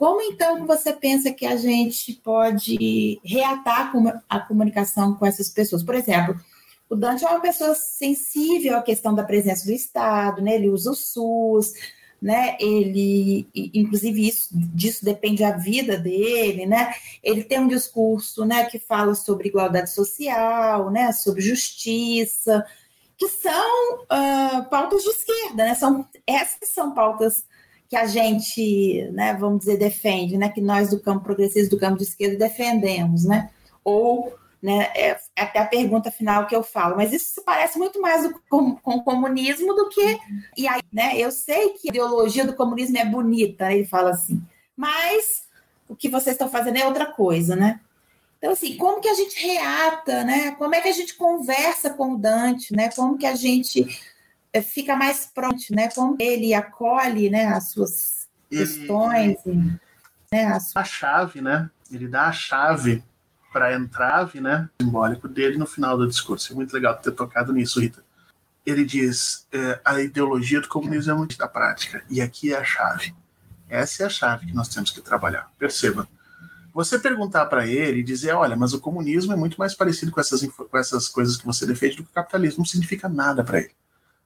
[SPEAKER 1] Como então você pensa que a gente pode reatar a comunicação com essas pessoas? Por exemplo, o Dante é uma pessoa sensível à questão da presença do Estado, né? Ele usa o SUS, né? Ele, inclusive, isso disso depende a vida dele, né? Ele tem um discurso, né, que fala sobre igualdade social, né, sobre justiça, que são uh, pautas de esquerda, né? São essas são pautas que a gente, né, vamos dizer, defende, né, que nós do campo progressista, do campo de esquerda defendemos, né, ou, né, é, é até a pergunta final que eu falo, mas isso parece muito mais com, com o comunismo do que, e aí, né, eu sei que a ideologia do comunismo é bonita, né, ele fala assim, mas o que vocês estão fazendo é outra coisa, né, então, assim, como que a gente reata, né? Como é que a gente conversa com o Dante, né? Como que a gente fica mais pronto, né? Como ele acolhe, né, as suas questões, ele,
[SPEAKER 4] né, a, sua... a chave, né? Ele dá a chave para a entrave, né, simbólico dele no final do discurso. É muito legal ter tocado nisso, Rita. Ele diz: é, a ideologia do comunismo é muito da prática e aqui é a chave. Essa é a chave que nós temos que trabalhar. Perceba. Você perguntar para ele e dizer, olha, mas o comunismo é muito mais parecido com essas, com essas coisas que você defende do que o capitalismo, não significa nada para ele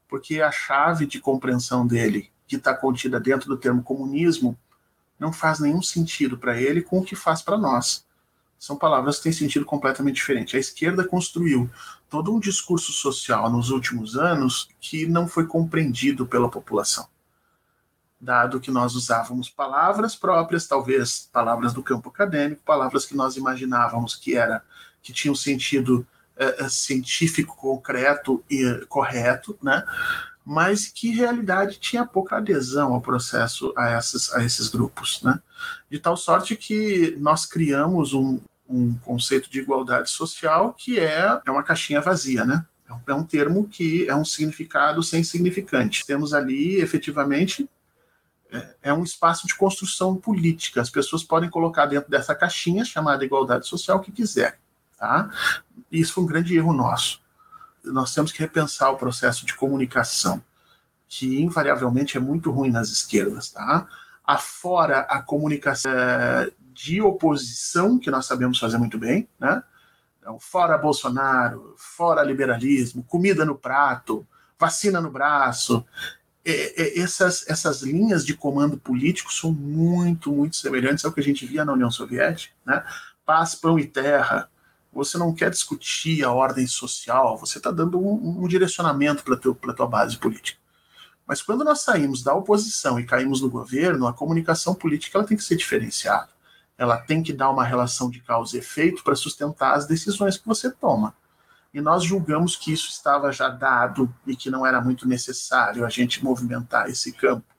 [SPEAKER 4] porque a chave de compreensão dele, que está contida dentro do termo comunismo, não faz nenhum sentido para ele com o que faz para nós. São palavras que têm sentido completamente diferente. A esquerda construiu todo um discurso social nos últimos anos que não foi compreendido pela população. Dado que nós usávamos palavras próprias, talvez palavras do campo acadêmico, palavras que nós imaginávamos que era que tinham sentido é, é, científico concreto e correto, né? mas que em realidade tinha pouca adesão ao processo a, essas, a esses grupos. Né? De tal sorte que nós criamos um, um conceito de igualdade social que é, é uma caixinha vazia, né? É um termo que é um significado sem significante. Temos ali, efetivamente, é, é um espaço de construção política. As pessoas podem colocar dentro dessa caixinha chamada igualdade social o que quiser. Tá? Isso foi um grande erro nosso. Nós temos que repensar o processo de comunicação, que invariavelmente é muito ruim nas esquerdas. Tá? Afora a comunicação é, de oposição, que nós sabemos fazer muito bem, né? Então, fora Bolsonaro, fora liberalismo, comida no prato, vacina no braço. É, é, essas, essas linhas de comando político são muito, muito semelhantes ao que a gente via na União Soviética. Né? Paz, pão e terra, você não quer discutir a ordem social, você está dando um, um direcionamento para a tua base política. Mas quando nós saímos da oposição e caímos no governo, a comunicação política ela tem que ser diferenciada. Ela tem que dar uma relação de causa e efeito para sustentar as decisões que você toma. E nós julgamos que isso estava já dado e que não era muito necessário a gente movimentar esse campo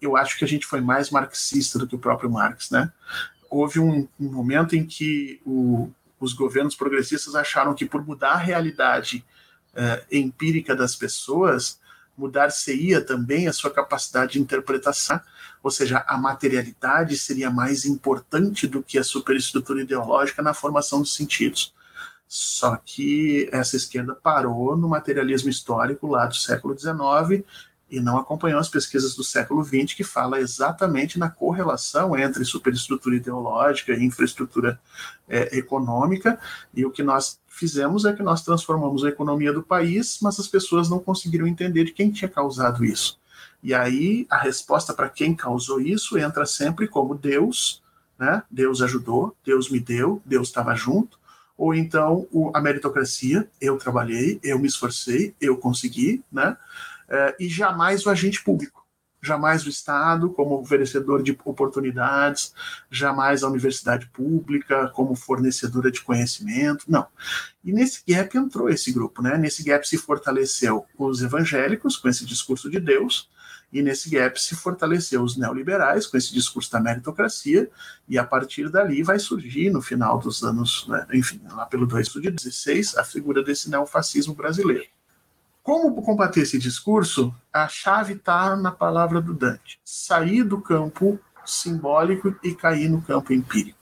[SPEAKER 4] eu acho que a gente foi mais marxista do que o próprio Marx, né? Houve um, um momento em que o, os governos progressistas acharam que por mudar a realidade uh, empírica das pessoas, mudar-se-ia também a sua capacidade de interpretação, ou seja, a materialidade seria mais importante do que a superestrutura ideológica na formação dos sentidos. Só que essa esquerda parou no materialismo histórico lá do século XIX e não acompanhou as pesquisas do século XX, que fala exatamente na correlação entre superestrutura ideológica e infraestrutura é, econômica, e o que nós fizemos é que nós transformamos a economia do país, mas as pessoas não conseguiram entender de quem tinha causado isso. E aí a resposta para quem causou isso entra sempre como Deus, né? Deus ajudou, Deus me deu, Deus estava junto, ou então a meritocracia, eu trabalhei, eu me esforcei, eu consegui, né? É, e jamais o agente público, jamais o Estado como oferecedor de oportunidades, jamais a universidade pública como fornecedora de conhecimento, não. E nesse gap entrou esse grupo, né? Nesse gap se fortaleceu os evangélicos com esse discurso de Deus, e nesse gap se fortaleceu os neoliberais com esse discurso da meritocracia, e a partir dali vai surgir no final dos anos, né, enfim, lá pelo 2016, a figura desse neofascismo brasileiro. Como combater esse discurso? A chave está na palavra do Dante: sair do campo simbólico e cair no campo empírico.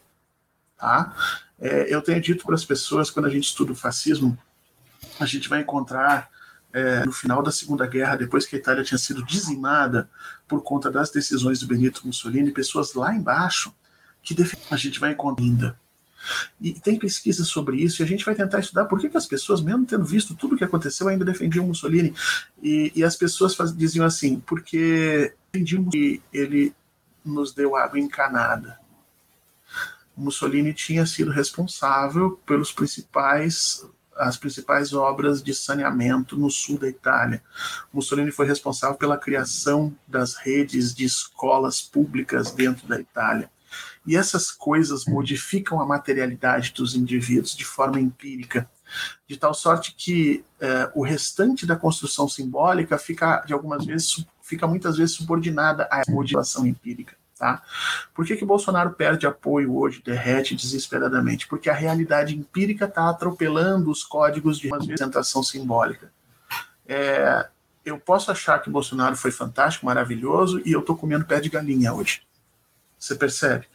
[SPEAKER 4] Tá? É, eu tenho dito para as pessoas, quando a gente estuda o fascismo, a gente vai encontrar é, no final da Segunda Guerra, depois que a Itália tinha sido dizimada por conta das decisões do Benito Mussolini, pessoas lá embaixo que a gente vai encontrar ainda e tem pesquisa sobre isso, e a gente vai tentar estudar por que, que as pessoas, mesmo tendo visto tudo o que aconteceu, ainda defendiam Mussolini. E, e as pessoas faz, diziam assim, porque que ele nos deu água encanada. Mussolini tinha sido responsável pelos principais as principais obras de saneamento no sul da Itália. Mussolini foi responsável pela criação das redes de escolas públicas dentro da Itália. E essas coisas modificam a materialidade dos indivíduos de forma empírica, de tal sorte que eh, o restante da construção simbólica fica, de algumas vezes, fica muitas vezes subordinada à motivação empírica. Tá? Por que, que Bolsonaro perde apoio hoje, derrete desesperadamente? Porque a realidade empírica está atropelando os códigos de representação simbólica. É, eu posso achar que Bolsonaro foi fantástico, maravilhoso, e eu estou comendo pé de galinha hoje. Você percebe?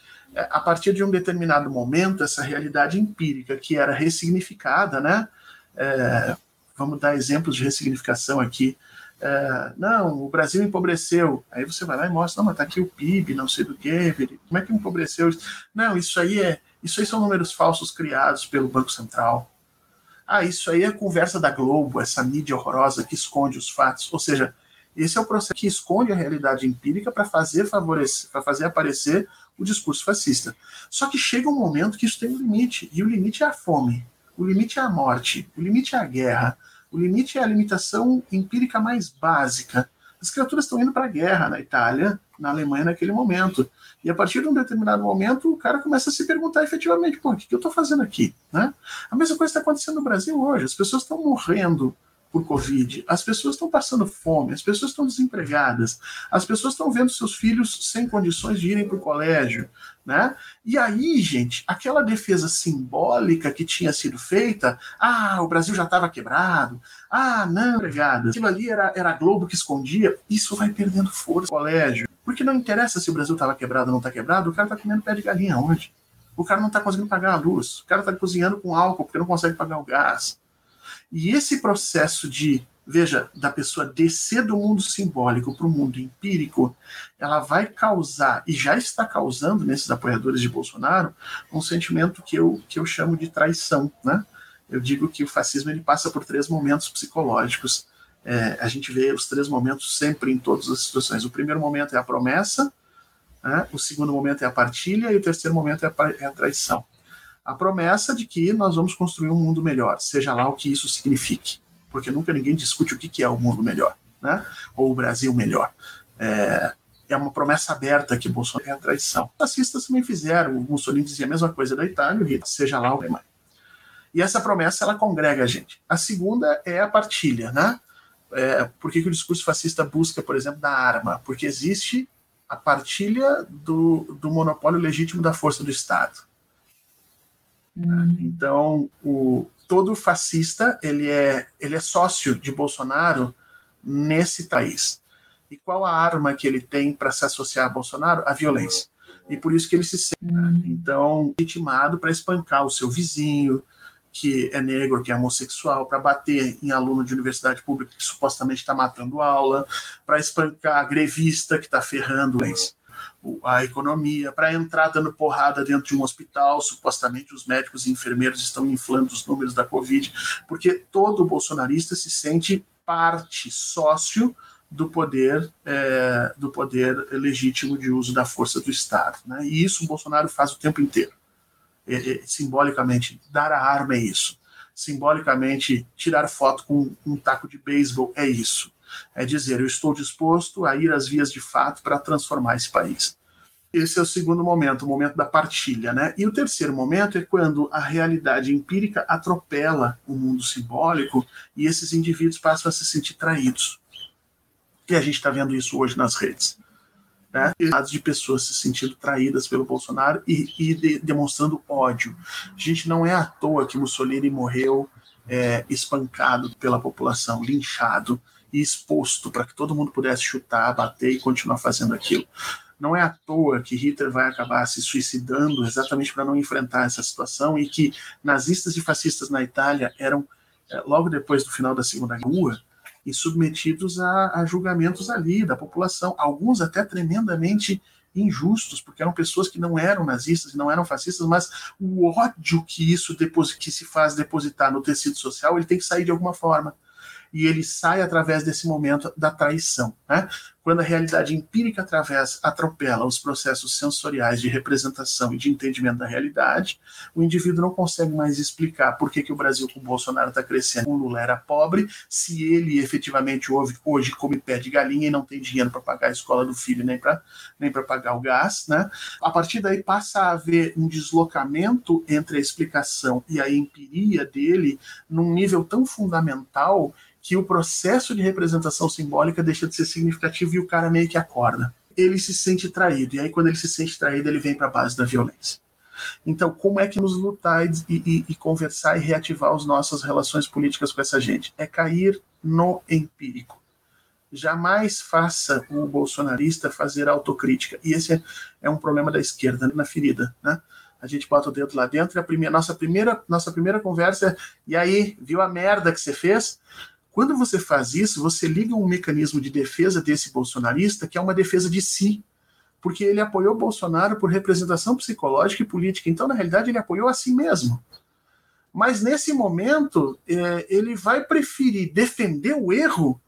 [SPEAKER 4] A partir de um determinado momento, essa realidade empírica que era ressignificada, né? É, vamos dar exemplos de ressignificação aqui. É, não, o Brasil empobreceu. Aí você vai lá e mostra, não, mas tá aqui o PIB, não sei do que, como é que empobreceu? Não, isso aí é, isso aí são números falsos criados pelo Banco Central. Ah, isso aí é conversa da Globo, essa mídia horrorosa que esconde os fatos. Ou seja, esse é o processo que esconde a realidade empírica para fazer favorecer, para fazer aparecer o discurso fascista. Só que chega um momento que isso tem um limite, e o limite é a fome, o limite é a morte, o limite é a guerra, o limite é a limitação empírica mais básica. As criaturas estão indo para a guerra na Itália, na Alemanha naquele momento. E a partir de um determinado momento, o cara começa a se perguntar efetivamente, pô, o que eu estou fazendo aqui? Né? A mesma coisa está acontecendo no Brasil hoje. As pessoas estão morrendo por Covid, as pessoas estão passando fome, as pessoas estão desempregadas, as pessoas estão vendo seus filhos sem condições de irem para o colégio, né? E aí, gente, aquela defesa simbólica que tinha sido feita, ah, o Brasil já estava quebrado, ah, não, empregadas, aquilo ali era, era a Globo que escondia, isso vai perdendo força no colégio. Porque não interessa se o Brasil estava quebrado ou não está quebrado, o cara está comendo pé de galinha hoje. O cara não está conseguindo pagar a luz, o cara está cozinhando com álcool porque não consegue pagar o gás. E esse processo de, veja, da pessoa descer do mundo simbólico para o mundo empírico, ela vai causar, e já está causando nesses apoiadores de Bolsonaro, um sentimento que eu, que eu chamo de traição. Né? Eu digo que o fascismo ele passa por três momentos psicológicos. É, a gente vê os três momentos sempre em todas as situações. O primeiro momento é a promessa, né? o segundo momento é a partilha e o terceiro momento é a, é a traição a promessa de que nós vamos construir um mundo melhor, seja lá o que isso signifique, porque nunca ninguém discute o que é o mundo melhor, né? ou o Brasil melhor. É, é uma promessa aberta que Bolsonaro é a traição. Os fascistas também fizeram, o Mussolini dizia a mesma coisa da Itália, o Hitler, seja lá o que E essa promessa, ela congrega a gente. A segunda é a partilha, né? É, por que, que o discurso fascista busca, por exemplo, da arma? Porque existe a partilha do, do monopólio legítimo da força do Estado. Hum. Então, o, todo fascista ele é, ele é sócio de Bolsonaro nesse país. E qual a arma que ele tem para se associar a Bolsonaro? A violência. E por isso que ele se sente, hum. então, legitimado para espancar o seu vizinho, que é negro, que é homossexual, para bater em aluno de universidade pública que supostamente está matando aula, para espancar grevista que está ferrando a economia, para entrar dando porrada dentro de um hospital, supostamente os médicos e enfermeiros estão inflando os números da Covid, porque todo bolsonarista se sente parte, sócio do poder é, do poder legítimo de uso da força do Estado. Né? E isso o Bolsonaro faz o tempo inteiro é, é, simbolicamente, dar a arma é isso. Simbolicamente, tirar foto com um taco de beisebol é isso. É dizer, eu estou disposto a ir às vias de fato para transformar esse país. Esse é o segundo momento, o momento da partilha, né? E o terceiro momento é quando a realidade empírica atropela o mundo simbólico e esses indivíduos passam a se sentir traídos. E a gente está vendo isso hoje nas redes né, de pessoas se sentindo traídas pelo Bolsonaro e, e de, demonstrando ódio. A gente não é à toa que Mussolini morreu é, espancado pela população, linchado e exposto para que todo mundo pudesse chutar, bater e continuar fazendo aquilo. Não é à toa que Hitler vai acabar se suicidando exatamente para não enfrentar essa situação e que nazistas e fascistas na Itália eram, é, logo depois do final da Segunda Guerra, e submetidos a, a julgamentos ali da população, alguns até tremendamente injustos, porque eram pessoas que não eram nazistas e não eram fascistas, mas o ódio que isso que se faz depositar no tecido social, ele tem que sair de alguma forma e ele sai através desse momento da traição. Né? Quando a realidade empírica através, atropela os processos sensoriais de representação e de entendimento da realidade, o indivíduo não consegue mais explicar por que, que o Brasil com o Bolsonaro está crescendo, o Lula era pobre, se ele efetivamente hoje, hoje come pé de galinha e não tem dinheiro para pagar a escola do filho nem para nem pagar o gás. Né? A partir daí passa a haver um deslocamento entre a explicação e a empiria dele num nível tão fundamental que o processo de representação simbólica deixa de ser significativo e o cara meio que acorda. Ele se sente traído, e aí quando ele se sente traído, ele vem para a base da violência. Então, como é que nos lutar e, e, e, conversar e reativar as nossas relações políticas com essa gente? É cair no empírico. Jamais faça o bolsonarista fazer autocrítica. E esse é, é um problema da esquerda na ferida, né? A gente bota o dedo lá dentro e a primeira, nossa, primeira, nossa primeira conversa é: e aí, viu a merda que você fez? Quando você faz isso, você liga um mecanismo de defesa desse bolsonarista, que é uma defesa de si, porque ele apoiou Bolsonaro por representação psicológica e política. Então, na realidade, ele apoiou a si mesmo. Mas nesse momento, é, ele vai preferir defender o erro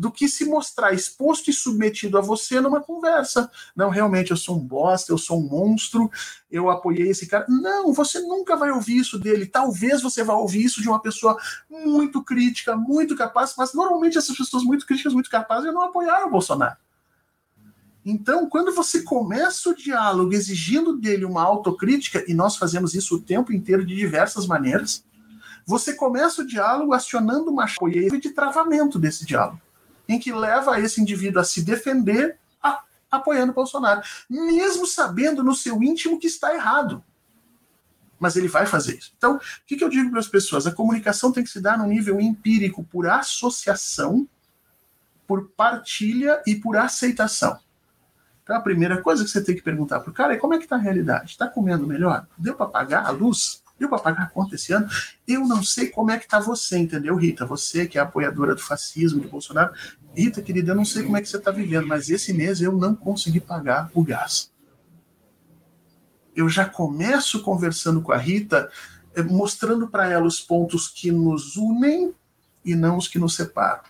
[SPEAKER 4] do que se mostrar exposto e submetido a você numa conversa. Não, realmente, eu sou um bosta, eu sou um monstro, eu apoiei esse cara. Não, você nunca vai ouvir isso dele. Talvez você vá ouvir isso de uma pessoa muito crítica, muito capaz, mas normalmente essas pessoas muito críticas, muito capazes, não apoiaram o Bolsonaro. Então, quando você começa o diálogo exigindo dele uma autocrítica, e nós fazemos isso o tempo inteiro de diversas maneiras, você começa o diálogo acionando uma apoio de travamento desse diálogo em que leva esse indivíduo a se defender a, apoiando Bolsonaro, mesmo sabendo no seu íntimo que está errado. Mas ele vai fazer isso. Então, o que, que eu digo para as pessoas? A comunicação tem que se dar no nível empírico, por associação, por partilha e por aceitação. Então, a primeira coisa que você tem que perguntar para o cara é como é que está a realidade? Está comendo melhor? Deu para pagar a luz? Deu para pagar a conta esse ano? Eu não sei como é que está você, entendeu, Rita? Você que é apoiadora do fascismo, de Bolsonaro. Rita, querida, eu não sei como é que você está vivendo, mas esse mês eu não consegui pagar o gás. Eu já começo conversando com a Rita, eh, mostrando para ela os pontos que nos unem e não os que nos separam.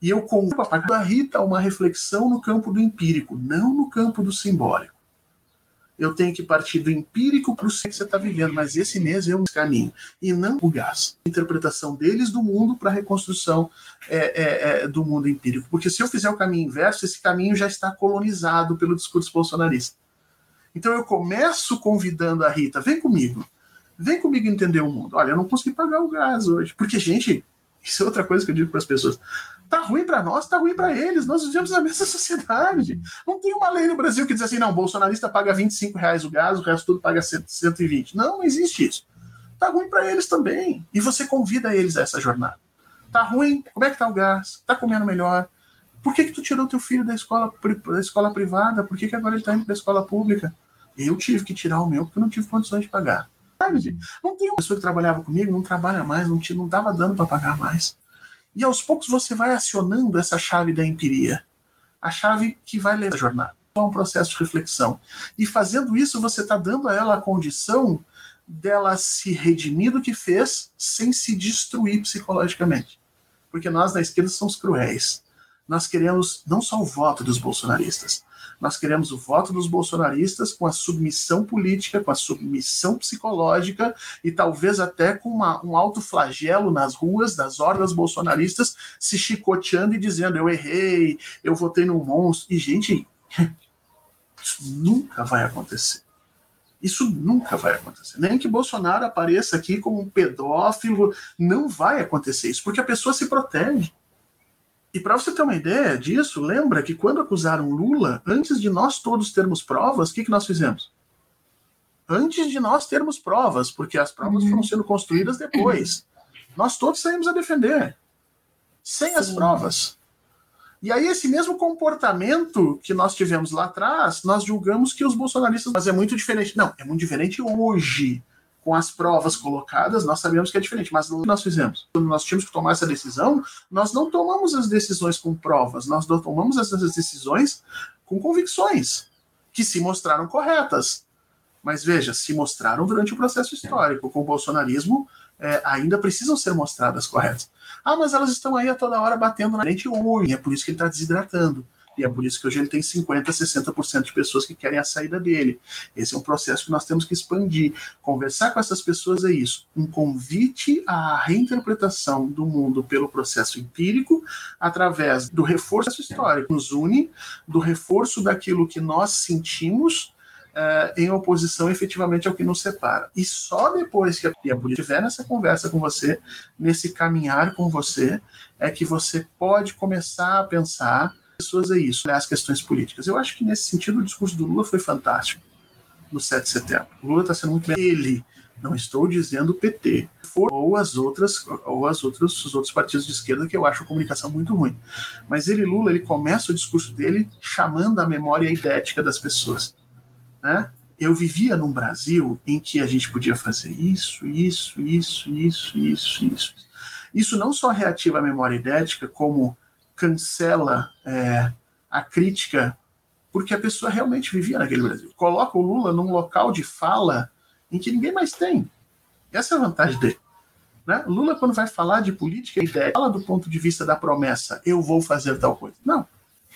[SPEAKER 4] E eu convido a Rita uma reflexão no campo do empírico, não no campo do simbólico eu tenho que partir do empírico para o que você está vivendo, mas esse mês é um caminho, e não o gás. Interpretação deles do mundo para a reconstrução é, é, é, do mundo empírico. Porque se eu fizer o caminho inverso, esse caminho já está colonizado pelo discurso bolsonarista. Então eu começo convidando a Rita, vem comigo, vem comigo entender o mundo. Olha, eu não consegui pagar o gás hoje, porque, gente, Isso é outra coisa que eu digo para as pessoas. Tá ruim para nós, tá ruim para eles. Nós vivemos na mesma sociedade. Não tem uma lei no Brasil que diz assim, não, bolsonarista paga 25 reais o gás, o resto tudo paga 120. Não, não existe isso. Tá ruim para eles também. E você convida eles a essa jornada. Tá ruim? Como é que tá o gás? Tá comendo melhor? Por que, que tu tirou teu filho da escola, da escola privada? Por que, que agora ele está indo para a escola pública? Eu tive que tirar o meu porque eu não tive condições de pagar. Não tem uma pessoa que trabalhava comigo, não trabalha mais, não estava não dava dando para pagar mais. E aos poucos você vai acionando essa chave da empiria, a chave que vai levar a jornada. É um processo de reflexão. E fazendo isso, você está dando a ela a condição dela se redimir do que fez sem se destruir psicologicamente. Porque nós da esquerda somos cruéis nós queremos não só o voto dos bolsonaristas, nós queremos o voto dos bolsonaristas com a submissão política, com a submissão psicológica e talvez até com uma, um alto flagelo nas ruas das hordas bolsonaristas se chicoteando e dizendo: eu errei, eu votei no monstro. E, gente, isso nunca vai acontecer. Isso nunca vai acontecer. Nem que Bolsonaro apareça aqui como um pedófilo, não vai acontecer isso, porque a pessoa se protege. E para você ter uma ideia disso, lembra que quando acusaram Lula, antes de nós todos termos provas, o que, que nós fizemos? Antes de nós termos provas, porque as provas uhum. foram sendo construídas depois, nós todos saímos a defender, sem Sim. as provas. E aí, esse mesmo comportamento que nós tivemos lá atrás, nós julgamos que os bolsonaristas. Mas é muito diferente. Não, é muito diferente hoje com as provas colocadas, nós sabemos que é diferente, mas nós fizemos? Quando nós tínhamos que tomar essa decisão, nós não tomamos as decisões com provas, nós tomamos essas decisões com convicções, que se mostraram corretas. Mas veja, se mostraram durante o processo histórico. Com o bolsonarismo, é, ainda precisam ser mostradas corretas. Ah, mas elas estão aí a toda hora batendo na frente e é por isso que ele está desidratando. E é por isso que hoje ele tem 50%, 60% de pessoas que querem a saída dele. Esse é um processo que nós temos que expandir. Conversar com essas pessoas é isso. Um convite à reinterpretação do mundo pelo processo empírico, através do reforço histórico. Nos une, do reforço daquilo que nós sentimos. Uh, em oposição efetivamente ao que nos separa. E só depois que a polícia estiver nessa conversa com você, nesse caminhar com você, é que você pode começar a pensar pessoas é isso, né, as questões políticas. Eu acho que nesse sentido o discurso do Lula foi fantástico no 7 de setembro. O Lula está sendo muito bem. Ele, não estou dizendo o PT, ou as outras, ou as outras, os outros partidos de esquerda que eu acho a comunicação muito ruim. Mas ele, Lula, ele começa o discurso dele chamando a memória idética das pessoas, né? Eu vivia num Brasil em que a gente podia fazer isso, isso, isso, isso, isso, isso. Isso não só reativa a memória idética, como cancela é, a crítica porque a pessoa realmente vivia naquele Brasil. Coloca o Lula num local de fala em que ninguém mais tem. Essa é a vantagem dele. Né? Lula, quando vai falar de política, ele fala do ponto de vista da promessa, eu vou fazer tal coisa. Não.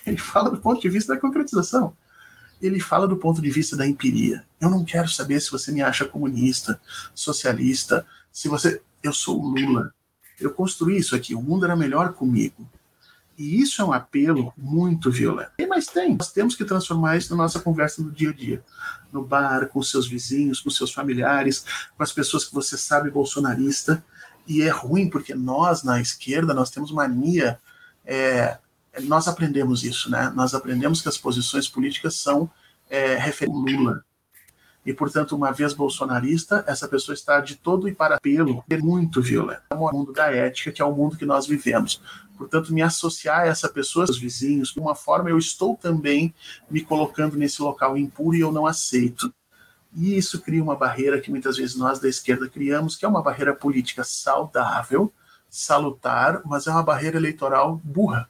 [SPEAKER 4] Ele fala do ponto de vista da concretização. Ele fala do ponto de vista da empiria. Eu não quero saber se você me acha comunista, socialista, se você. Eu sou o Lula. Eu construí isso aqui. O mundo era melhor comigo. E isso é um apelo muito violento. Mas tem. Nós temos que transformar isso na nossa conversa do dia a dia. No bar, com seus vizinhos, com seus familiares, com as pessoas que você sabe bolsonarista. E é ruim porque nós, na esquerda, nós temos mania. É, nós aprendemos isso, né? Nós aprendemos que as posições políticas são é, referentes Lula. E, portanto, uma vez bolsonarista, essa pessoa está de todo e para pelo muito violento. É o mundo da ética, que é o mundo que nós vivemos. Portanto, me associar a essa pessoa, os vizinhos, de uma forma, eu estou também me colocando nesse local impuro e eu não aceito. E isso cria uma barreira que muitas vezes nós da esquerda criamos, que é uma barreira política saudável, salutar, mas é uma barreira eleitoral burra.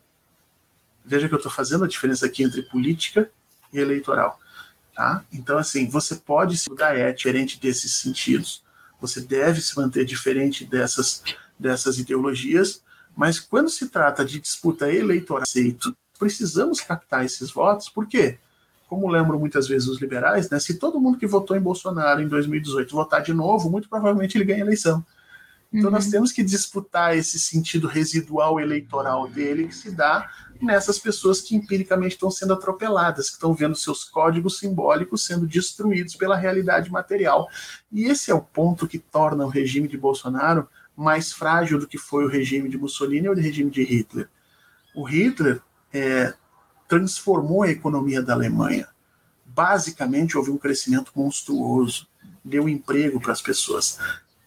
[SPEAKER 4] Veja que eu estou fazendo a diferença aqui entre política e eleitoral. Tá? Então, assim, você pode se mudar é diferente desses sentidos. Você deve se manter diferente dessas, dessas ideologias, mas quando se trata de disputa eleitoral, precisamos captar esses votos, por quê? Como lembram muitas vezes os liberais, né, se todo mundo que votou em Bolsonaro em 2018 votar de novo, muito provavelmente ele ganha a eleição. Então uhum. nós temos que disputar esse sentido residual eleitoral dele que se dá nessas pessoas que empiricamente estão sendo atropeladas, que estão vendo seus códigos simbólicos sendo destruídos pela realidade material. E esse é o ponto que torna o regime de Bolsonaro mais frágil do que foi o regime de Mussolini ou o regime de Hitler. O Hitler é, transformou a economia da Alemanha. Basicamente, houve um crescimento monstruoso, deu emprego para as pessoas.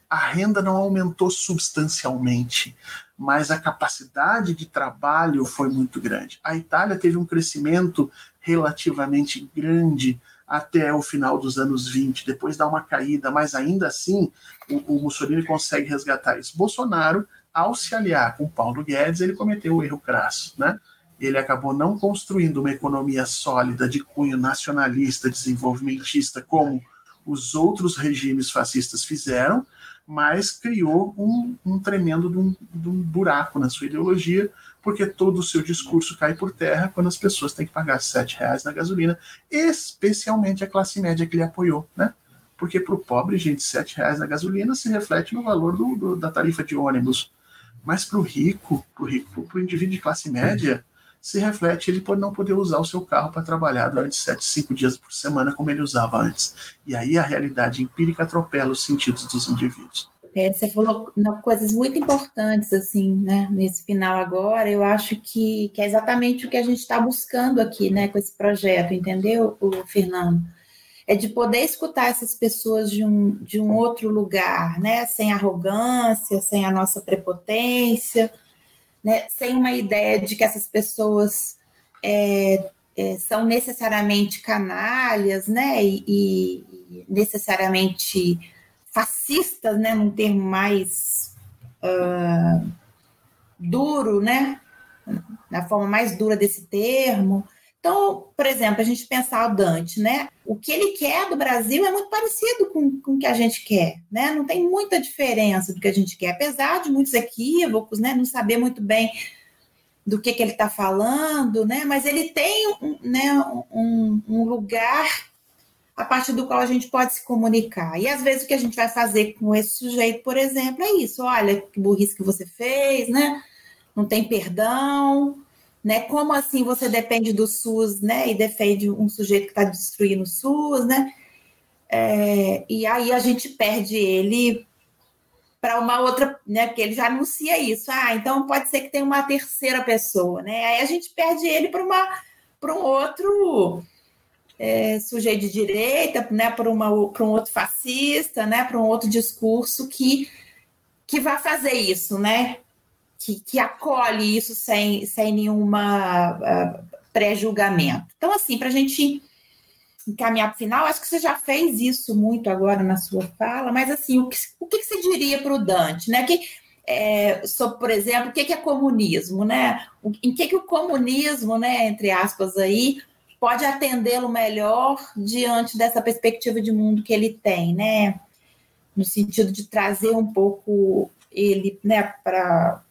[SPEAKER 4] A renda não aumentou substancialmente, mas a capacidade de trabalho foi muito grande. A Itália teve um crescimento relativamente grande até o final dos anos 20, depois dá uma caída, mas ainda assim o, o Mussolini consegue resgatar isso. Bolsonaro, ao se aliar com Paulo Guedes, ele cometeu o erro crasso, né? Ele acabou não construindo uma economia sólida de cunho nacionalista, desenvolvimentista, como os outros regimes fascistas fizeram, mas criou um, um tremendo de um, de um, buraco na sua ideologia, porque todo o seu discurso cai por terra quando as pessoas têm que pagar sete reais na gasolina, especialmente a classe média que ele apoiou, né? Porque para o pobre, gente, sete reais na gasolina se reflete no valor do, do, da tarifa de ônibus. Mas para o rico, para o rico, para o indivíduo de classe média, se reflete ele por não poder usar o seu carro para trabalhar durante sete, cinco dias por semana, como ele usava antes. E aí a realidade empírica atropela os sentidos dos indivíduos.
[SPEAKER 1] É, você falou coisas muito importantes assim, né, nesse final agora. Eu acho que, que é exatamente o que a gente está buscando aqui, né, com esse projeto, entendeu, o Fernando? É de poder escutar essas pessoas de um, de um outro lugar, né, sem arrogância, sem a nossa prepotência, né, sem uma ideia de que essas pessoas é, é, são necessariamente canalhas, né, e, e, necessariamente fascistas, né, num termo mais uh, duro, né, na forma mais dura desse termo, então, por exemplo, a gente pensar o Dante, né? O que ele quer do Brasil é muito parecido com, com o que a gente quer, né? Não tem muita diferença do que a gente quer, apesar de muitos equívocos, né? Não saber muito bem do que, que ele está falando, né? Mas ele tem um, né, um, um lugar a partir do qual a gente pode se comunicar. E às vezes o que a gente vai fazer com esse sujeito, por exemplo, é isso: olha que burrice que você fez, né? Não tem perdão, né? Como assim você depende do SUS, né? E defende um sujeito que está destruindo o SUS, né? É, e aí a gente perde ele para uma outra, né? Porque ele já anuncia isso. Ah, então pode ser que tenha uma terceira pessoa, né? Aí a gente perde ele para uma para um outro é, sujeito de direita, né? Para uma para um outro fascista, né? Para um outro discurso que que vai fazer isso, né? Que, que acolhe isso sem, sem nenhuma uh, pré-julgamento. Então, assim, para a gente encaminhar para o final, acho que você já fez isso muito agora na sua fala, mas assim, o que, o que você diria para o Dante, né? Que, é, sobre, por exemplo, o que, é comunismo, né? Em que, que o comunismo, né, entre aspas, aí, pode atendê-lo melhor diante dessa perspectiva de mundo que ele tem, né? No sentido de trazer um pouco ele, né, para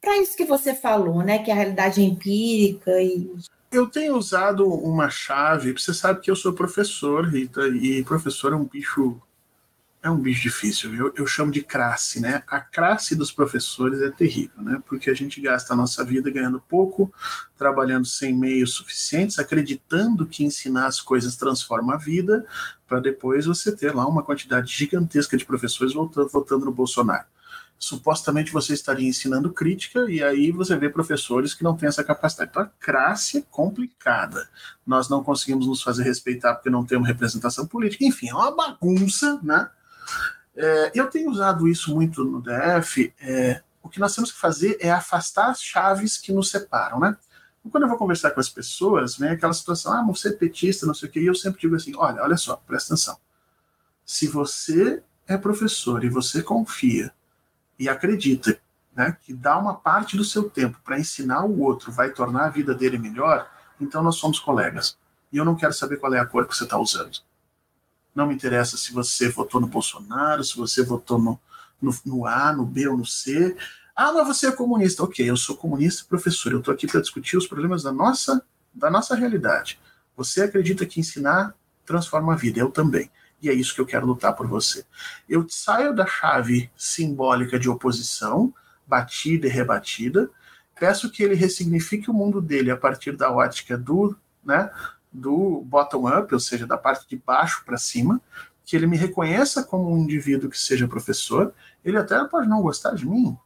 [SPEAKER 1] para isso que você falou, né? Que é a realidade empírica e.
[SPEAKER 4] Eu tenho usado uma chave, você sabe que eu sou professor, Rita, e professor é um bicho. É um bicho difícil, eu, eu chamo de classe, né? A classe dos professores é terrível, né? Porque a gente gasta a nossa vida ganhando pouco, trabalhando sem meios suficientes, acreditando que ensinar as coisas transforma a vida, para depois você ter lá uma quantidade gigantesca de professores votando, votando no Bolsonaro supostamente você estaria ensinando crítica, e aí você vê professores que não têm essa capacidade. Então a classe é complicada. Nós não conseguimos nos fazer respeitar porque não temos representação política. Enfim, é uma bagunça, né? É, eu tenho usado isso muito no DF. É, o que nós temos que fazer é afastar as chaves que nos separam, né? Quando eu vou conversar com as pessoas, vem aquela situação, ah, você é petista, não sei o quê, e eu sempre digo assim, olha, olha só, presta atenção. Se você é professor e você confia e acredita né, que dar uma parte do seu tempo para ensinar o outro vai tornar a vida dele melhor, então nós somos colegas. E eu não quero saber qual é a cor que você está usando. Não me interessa se você votou no Bolsonaro, se você votou no, no, no A, no B ou no C. Ah, mas você é comunista. Ok, eu sou comunista professor. Eu estou aqui para discutir os problemas da nossa, da nossa realidade. Você acredita que ensinar transforma a vida. Eu também e é isso que eu quero lutar por você. Eu saio da chave simbólica de oposição, batida e rebatida, peço que ele ressignifique o mundo dele a partir da ótica do, né, do bottom up, ou seja, da parte de baixo para cima, que ele me reconheça como um indivíduo que seja professor, ele até pode não gostar de mim,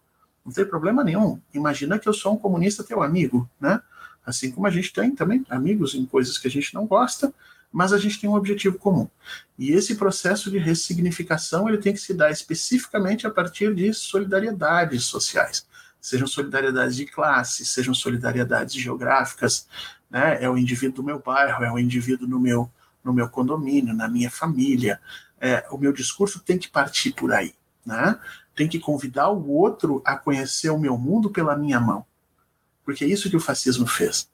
[SPEAKER 4] não tem problema nenhum. Imagina que eu sou um comunista teu amigo, né? Assim como a gente tem também amigos em coisas que a gente não gosta, mas a gente tem um objetivo comum. E esse processo de ressignificação ele tem que se dar especificamente a partir de solidariedades sociais, sejam solidariedades de classe, sejam solidariedades geográficas, né? É o indivíduo do meu bairro, é o indivíduo no meu no meu condomínio, na minha família. É, o meu discurso tem que partir por aí, né? Tem que convidar o outro a conhecer o meu mundo pela minha mão, porque é isso que o fascismo fez.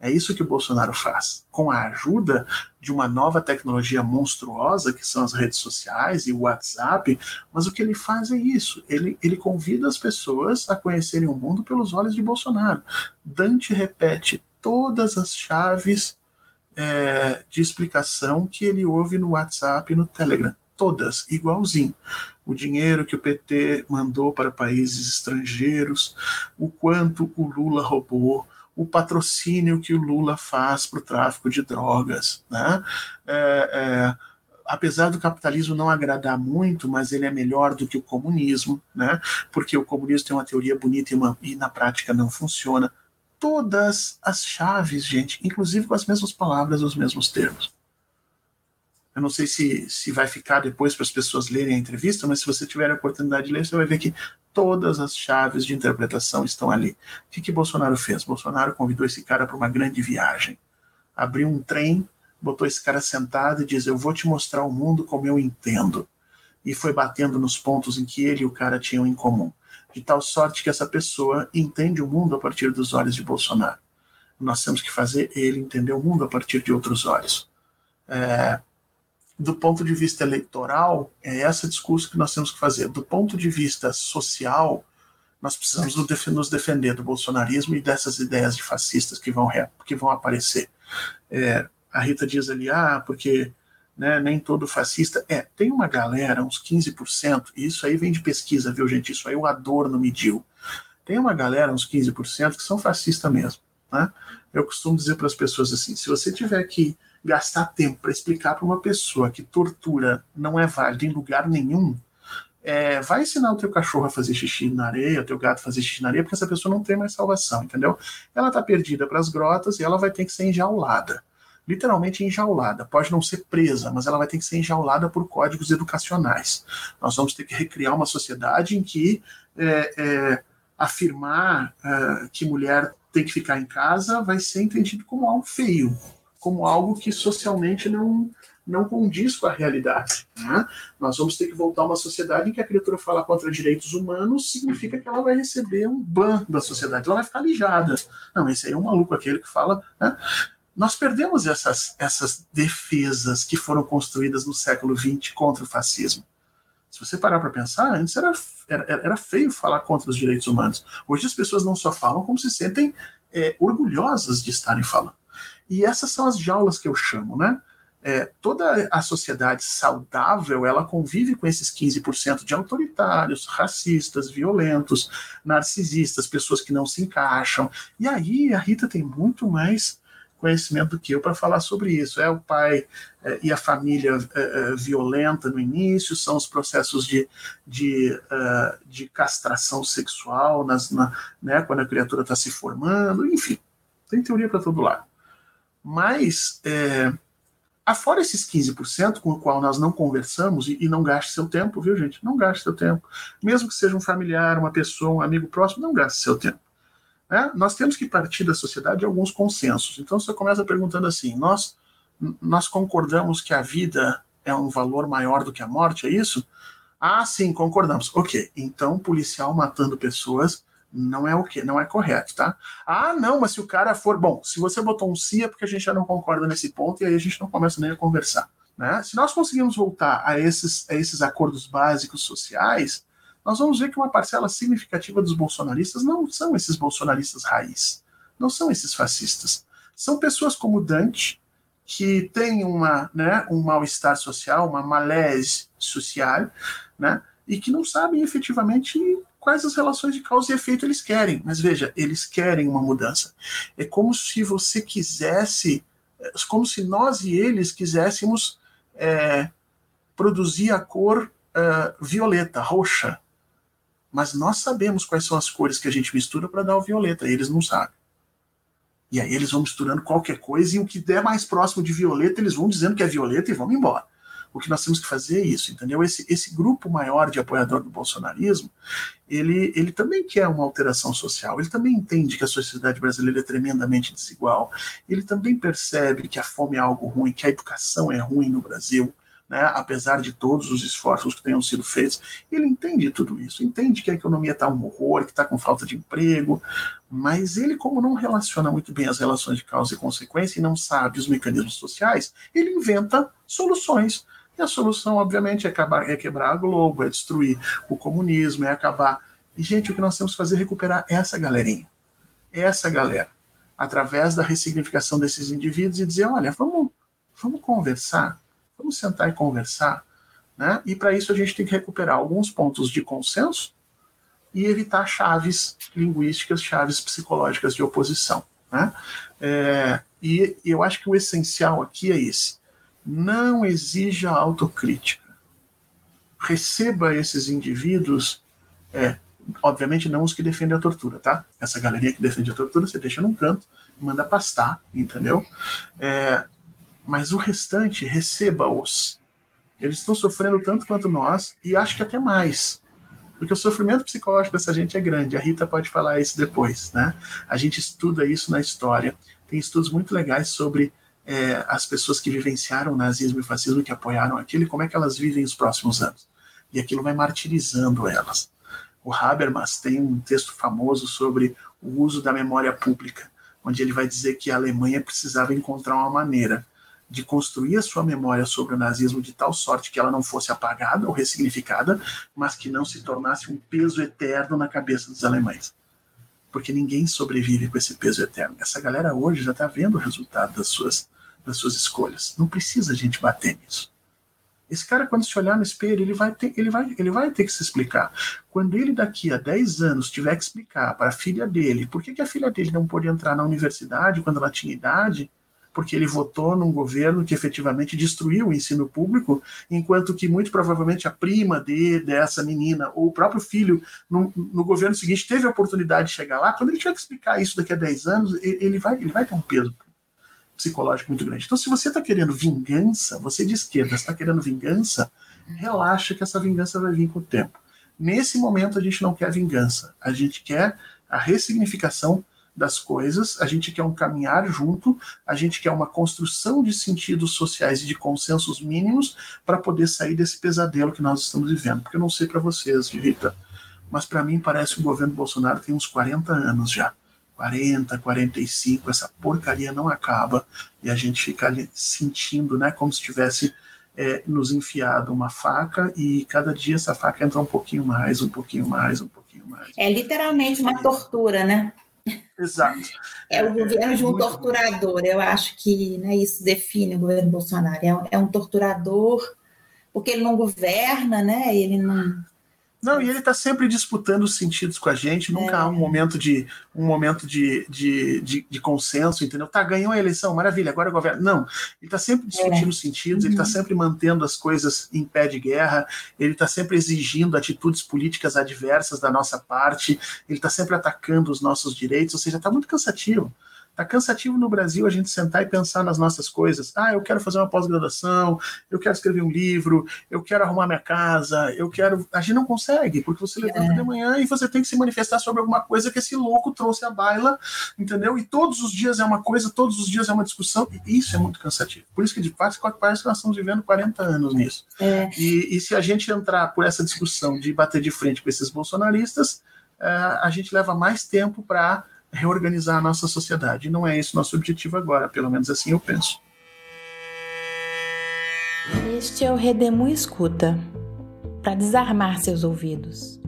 [SPEAKER 4] É isso que o Bolsonaro faz. Com a ajuda de uma nova tecnologia monstruosa, que são as redes sociais e o WhatsApp, mas o que ele faz é isso. Ele, ele convida as pessoas a conhecerem o mundo pelos olhos de Bolsonaro. Dante repete todas as chaves é, de explicação que ele ouve no WhatsApp e no Telegram. Todas, igualzinho. O dinheiro que o PT mandou para países estrangeiros, o quanto o Lula roubou, o patrocínio que o Lula faz para o tráfico de drogas. Né? É, é, apesar do capitalismo não agradar muito, mas ele é melhor do que o comunismo, né? porque o comunismo tem uma teoria bonita e, uma, e na prática não funciona. Todas as chaves, gente, inclusive com as mesmas palavras, os mesmos termos. Eu não sei se, se vai ficar depois para as pessoas lerem a entrevista, mas se você tiver a oportunidade de ler, você vai ver que todas as chaves de interpretação estão ali. O que, que Bolsonaro fez? Bolsonaro convidou esse cara para uma grande viagem. Abriu um trem, botou esse cara sentado e diz: Eu vou te mostrar o mundo como eu entendo. E foi batendo nos pontos em que ele e o cara tinham em comum. De tal sorte que essa pessoa entende o mundo a partir dos olhos de Bolsonaro. Nós temos que fazer ele entender o mundo a partir de outros olhos. É, do ponto de vista eleitoral, é esse discurso que nós temos que fazer. Do ponto de vista social, nós precisamos nos defender do bolsonarismo e dessas ideias de fascistas que vão, que vão aparecer. É, a Rita diz ali, ah, porque né, nem todo fascista. É, tem uma galera, uns 15%, e isso aí vem de pesquisa, viu, gente? Isso aí o Adorno mediu. Tem uma galera, uns 15%, que são fascistas mesmo. Né? Eu costumo dizer para as pessoas assim: se você tiver que gastar tempo para explicar para uma pessoa que tortura não é válido em lugar nenhum, é, vai ensinar o teu cachorro a fazer xixi na areia, o teu gato a fazer xixi na areia, porque essa pessoa não tem mais salvação, entendeu? Ela está perdida para as grotas e ela vai ter que ser enjaulada. Literalmente enjaulada. Pode não ser presa, mas ela vai ter que ser enjaulada por códigos educacionais. Nós vamos ter que recriar uma sociedade em que é, é, afirmar é, que mulher tem que ficar em casa vai ser entendido como algo feio como algo que socialmente não, não condiz com a realidade. Né? Nós vamos ter que voltar a uma sociedade em que a criatura fala contra direitos humanos, significa que ela vai receber um ban da sociedade, ela vai ficar lijada. Não, esse aí é um maluco aquele que fala. Né? Nós perdemos essas, essas defesas que foram construídas no século XX contra o fascismo. Se você parar para pensar, antes era, era, era, feio falar contra os direitos humanos. Hoje as pessoas não só falam, como se sentem é, orgulhosas de estarem falando. E essas são as jaulas que eu chamo, né? É, toda a sociedade saudável ela convive com esses 15% de autoritários, racistas, violentos, narcisistas, pessoas que não se encaixam. E aí a Rita tem muito mais conhecimento do que eu para falar sobre isso. É o pai é, e a família é, é violenta no início, são os processos de, de, uh, de castração sexual nas, na, né, quando a criatura está se formando, enfim, tem teoria para todo lado. Mas, é, afora esses 15% com o qual nós não conversamos, e, e, não gaste seu tempo, viu, gente? Não gaste seu tempo. Mesmo que seja um familiar, uma pessoa, um amigo próximo, não gaste seu tempo. Né? Nós temos que partir da sociedade de alguns consensos. Então, você começa perguntando assim: nós, nós concordamos que a vida é um valor maior do que a morte, é isso? Ah, sim, concordamos. Ok, então policial matando pessoas não é o que não é correto, tá? Ah, não, mas se o cara for bom, se você botou um sim é porque a gente já não concorda nesse ponto e aí a gente não começa nem a conversar, né? Se nós conseguirmos voltar a esses a esses acordos básicos sociais, nós vamos ver que uma parcela significativa dos bolsonaristas não são esses bolsonaristas raiz, não são esses fascistas, são pessoas como Dante que têm uma, né, um mal-estar social, uma malaise social, né, e que não sabem efetivamente quais as relações de causa e efeito eles querem. Mas veja, eles querem uma mudança. É como se você quisesse, é como se nós e eles quiséssemos é, produzir a cor uh, violeta, roxa. Mas nós sabemos quais são as cores que a gente mistura para dar o violeta, e eles não sabem. E aí eles vão misturando qualquer coisa, e o que der mais próximo de violeta, eles vão dizendo que é violeta e vão embora. O que nós temos que fazer é isso, entendeu? Esse, esse grupo maior de apoiador do bolsonarismo, ele, ele também quer uma alteração social, ele também entende que a sociedade brasileira é tremendamente desigual, ele também percebe que a fome é algo ruim, que a educação é ruim no Brasil, né, apesar de todos os esforços que tenham sido feitos, ele entende tudo isso, entende que a economia está um horror, que está com falta de emprego, mas ele, como não relaciona muito bem as relações de causa e consequência e não sabe os mecanismos sociais, ele inventa soluções. A solução, obviamente, é, acabar, é quebrar a Globo, é destruir o comunismo, é acabar. E, gente, o que nós temos que fazer é recuperar essa galerinha, essa galera, através da ressignificação desses indivíduos e dizer: olha, vamos, vamos conversar, vamos sentar e conversar. Né? E para isso a gente tem que recuperar alguns pontos de consenso e evitar chaves linguísticas, chaves psicológicas de oposição. Né? É, e eu acho que o essencial aqui é esse não exija autocrítica. Receba esses indivíduos, é, obviamente não os que defendem a tortura, tá? Essa galeria que defende a tortura você deixa num canto manda pastar, entendeu? É, mas o restante, receba-os. Eles estão sofrendo tanto quanto nós e acho que até mais. Porque o sofrimento psicológico dessa gente é grande. A Rita pode falar isso depois, né? A gente estuda isso na história. Tem estudos muito legais sobre é, as pessoas que vivenciaram o nazismo e o fascismo, que apoiaram aquilo, e como é que elas vivem os próximos anos. E aquilo vai martirizando elas. O Habermas tem um texto famoso sobre o uso da memória pública, onde ele vai dizer que a Alemanha precisava encontrar uma maneira de construir a sua memória sobre o nazismo de tal sorte que ela não fosse apagada ou ressignificada, mas que não se tornasse um peso eterno na cabeça dos alemães. Porque ninguém sobrevive com esse peso eterno. Essa galera hoje já está vendo o resultado das suas das suas escolhas. Não precisa a gente bater nisso. Esse cara, quando se olhar no espelho, ele vai ter, ele vai, ele vai ter que se explicar. Quando ele, daqui a 10 anos, tiver que explicar para a filha dele por que, que a filha dele não pôde entrar na universidade quando ela tinha idade, porque ele votou num governo que efetivamente destruiu o ensino público, enquanto que muito provavelmente a prima de, dessa menina ou o próprio filho no, no governo seguinte teve a oportunidade de chegar lá, quando ele tiver que explicar isso daqui a 10 anos, ele vai, ele vai ter um peso psicológico muito grande. Então, se você está querendo vingança, você de esquerda está querendo vingança, relaxa que essa vingança vai vir com o tempo. Nesse momento, a gente não quer vingança, a gente quer a ressignificação das coisas, a gente quer um caminhar junto, a gente quer uma construção de sentidos sociais e de consensos mínimos para poder sair desse pesadelo que nós estamos vivendo. Porque eu não sei para vocês, Rita, mas para mim parece que o governo Bolsonaro tem uns 40 anos já. 40, 45, essa porcaria não acaba e a gente fica ali sentindo, né, como se tivesse é, nos enfiado uma faca e cada dia essa faca entra um pouquinho mais, um pouquinho mais, um pouquinho mais.
[SPEAKER 1] É literalmente uma tortura, né?
[SPEAKER 4] Exato.
[SPEAKER 1] É o governo de um torturador. Eu acho que né, isso define o governo Bolsonaro. É um, é um torturador porque ele não governa, né? Ele não
[SPEAKER 4] não, e ele está sempre disputando os sentidos com a gente, nunca é. há um momento de um momento de, de, de, de, consenso, entendeu? Tá, ganhou a eleição, maravilha, agora governa. Não, ele está sempre discutindo é. os sentidos, tá uhum. ele está sempre mantendo as coisas em pé de guerra, ele está sempre exigindo atitudes políticas adversas da nossa parte, ele está sempre atacando os nossos direitos, ou seja, está muito cansativo. Tá cansativo no Brasil a gente sentar e pensar nas nossas coisas. Ah, eu quero fazer uma pós-graduação, eu quero escrever um livro, eu quero arrumar minha casa, eu quero. A gente não consegue, porque você levanta é. de manhã e você tem que se manifestar sobre alguma coisa que esse louco trouxe à baila, entendeu? E todos os dias é uma coisa, todos os dias é uma discussão, e isso é muito cansativo. Por isso que de fato parece que nós estamos vivendo 40 anos nisso. É. E, e se a gente entrar por essa discussão de bater de frente com esses bolsonaristas, uh, a gente leva mais tempo para reorganizar a nossa sociedade. não é esse nosso objetivo agora, pelo menos assim eu penso.
[SPEAKER 1] Este é o Redemu Escuta para desarmar seus ouvidos.